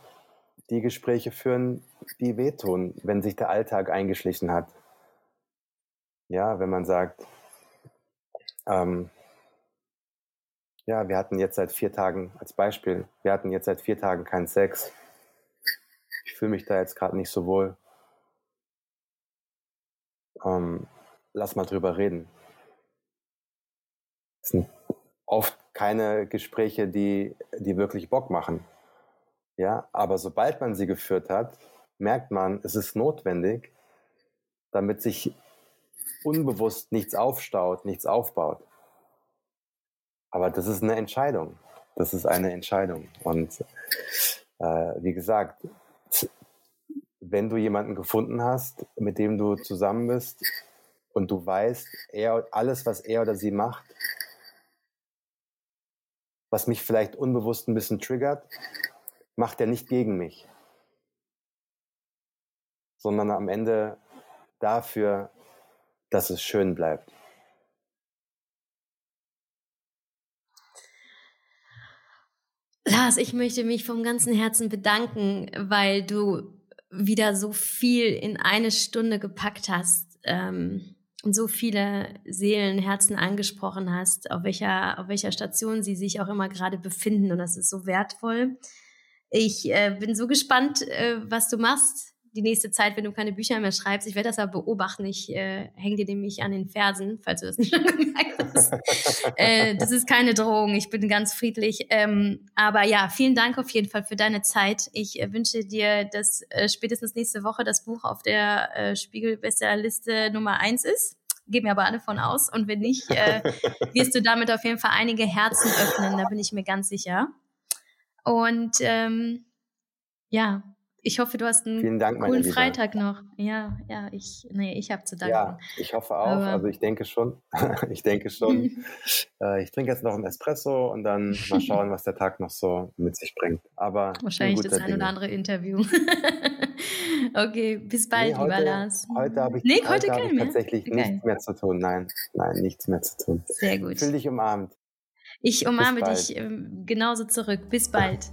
Speaker 2: die Gespräche führen, die wehtun, wenn sich der Alltag eingeschlichen hat. Ja, wenn man sagt, ähm, ja, wir hatten jetzt seit vier Tagen, als Beispiel, wir hatten jetzt seit vier Tagen keinen Sex. Ich fühle mich da jetzt gerade nicht so wohl. Ähm, lass mal drüber reden. Das sind oft keine Gespräche, die, die wirklich Bock machen. Ja, aber sobald man sie geführt hat, merkt man, es ist notwendig, damit sich unbewusst nichts aufstaut, nichts aufbaut. Aber das ist eine Entscheidung. Das ist eine Entscheidung. Und äh, wie gesagt, wenn du jemanden gefunden hast, mit dem du zusammen bist und du weißt, er, alles, was er oder sie macht, was mich vielleicht unbewusst ein bisschen triggert, macht er nicht gegen mich, sondern am Ende dafür, dass es schön bleibt.
Speaker 1: Lars, ich möchte mich vom ganzen Herzen bedanken, weil du wieder so viel in eine Stunde gepackt hast ähm, so viele Seelen, Herzen angesprochen hast, auf welcher, auf welcher Station sie sich auch immer gerade befinden. Und das ist so wertvoll. Ich äh, bin so gespannt, äh, was du machst die nächste Zeit, wenn du keine Bücher mehr schreibst. Ich werde das aber beobachten. Ich äh, hänge dir nämlich an den Fersen, falls du das nicht [LAUGHS] schon gemerkt hast. äh, das ist keine Drohung. Ich bin ganz friedlich. Ähm, aber ja, vielen Dank auf jeden Fall für deine Zeit. Ich äh, wünsche dir, dass äh, spätestens nächste Woche das Buch auf der äh, Spiegel-Bestsellerliste Nummer eins ist. Gehen wir aber alle von aus. Und wenn nicht, äh, [LAUGHS] wirst du damit auf jeden Fall einige Herzen öffnen. Da bin ich mir ganz sicher. Und ähm, ja, ich hoffe, du hast einen
Speaker 2: Dank,
Speaker 1: coolen Freitag noch. Ja, ja, ich, nee, ich habe zu danken. Ja,
Speaker 2: ich hoffe auch. Aber also ich denke schon. [LAUGHS] ich denke schon. [LAUGHS] äh, ich trinke jetzt noch einen Espresso und dann mal schauen, was der Tag noch so mit sich bringt. Aber
Speaker 1: wahrscheinlich das ein oder andere Interview. [LAUGHS] okay, bis bald, nee, heute, lieber Lars.
Speaker 2: Heute habe ich, nee, heute, heute ich tatsächlich okay. nichts mehr zu tun. Nein, nein, nichts mehr zu tun.
Speaker 1: Sehr gut.
Speaker 2: Ich fühle dich umarmt.
Speaker 1: Ich umarme dich ähm, genauso zurück. Bis bald.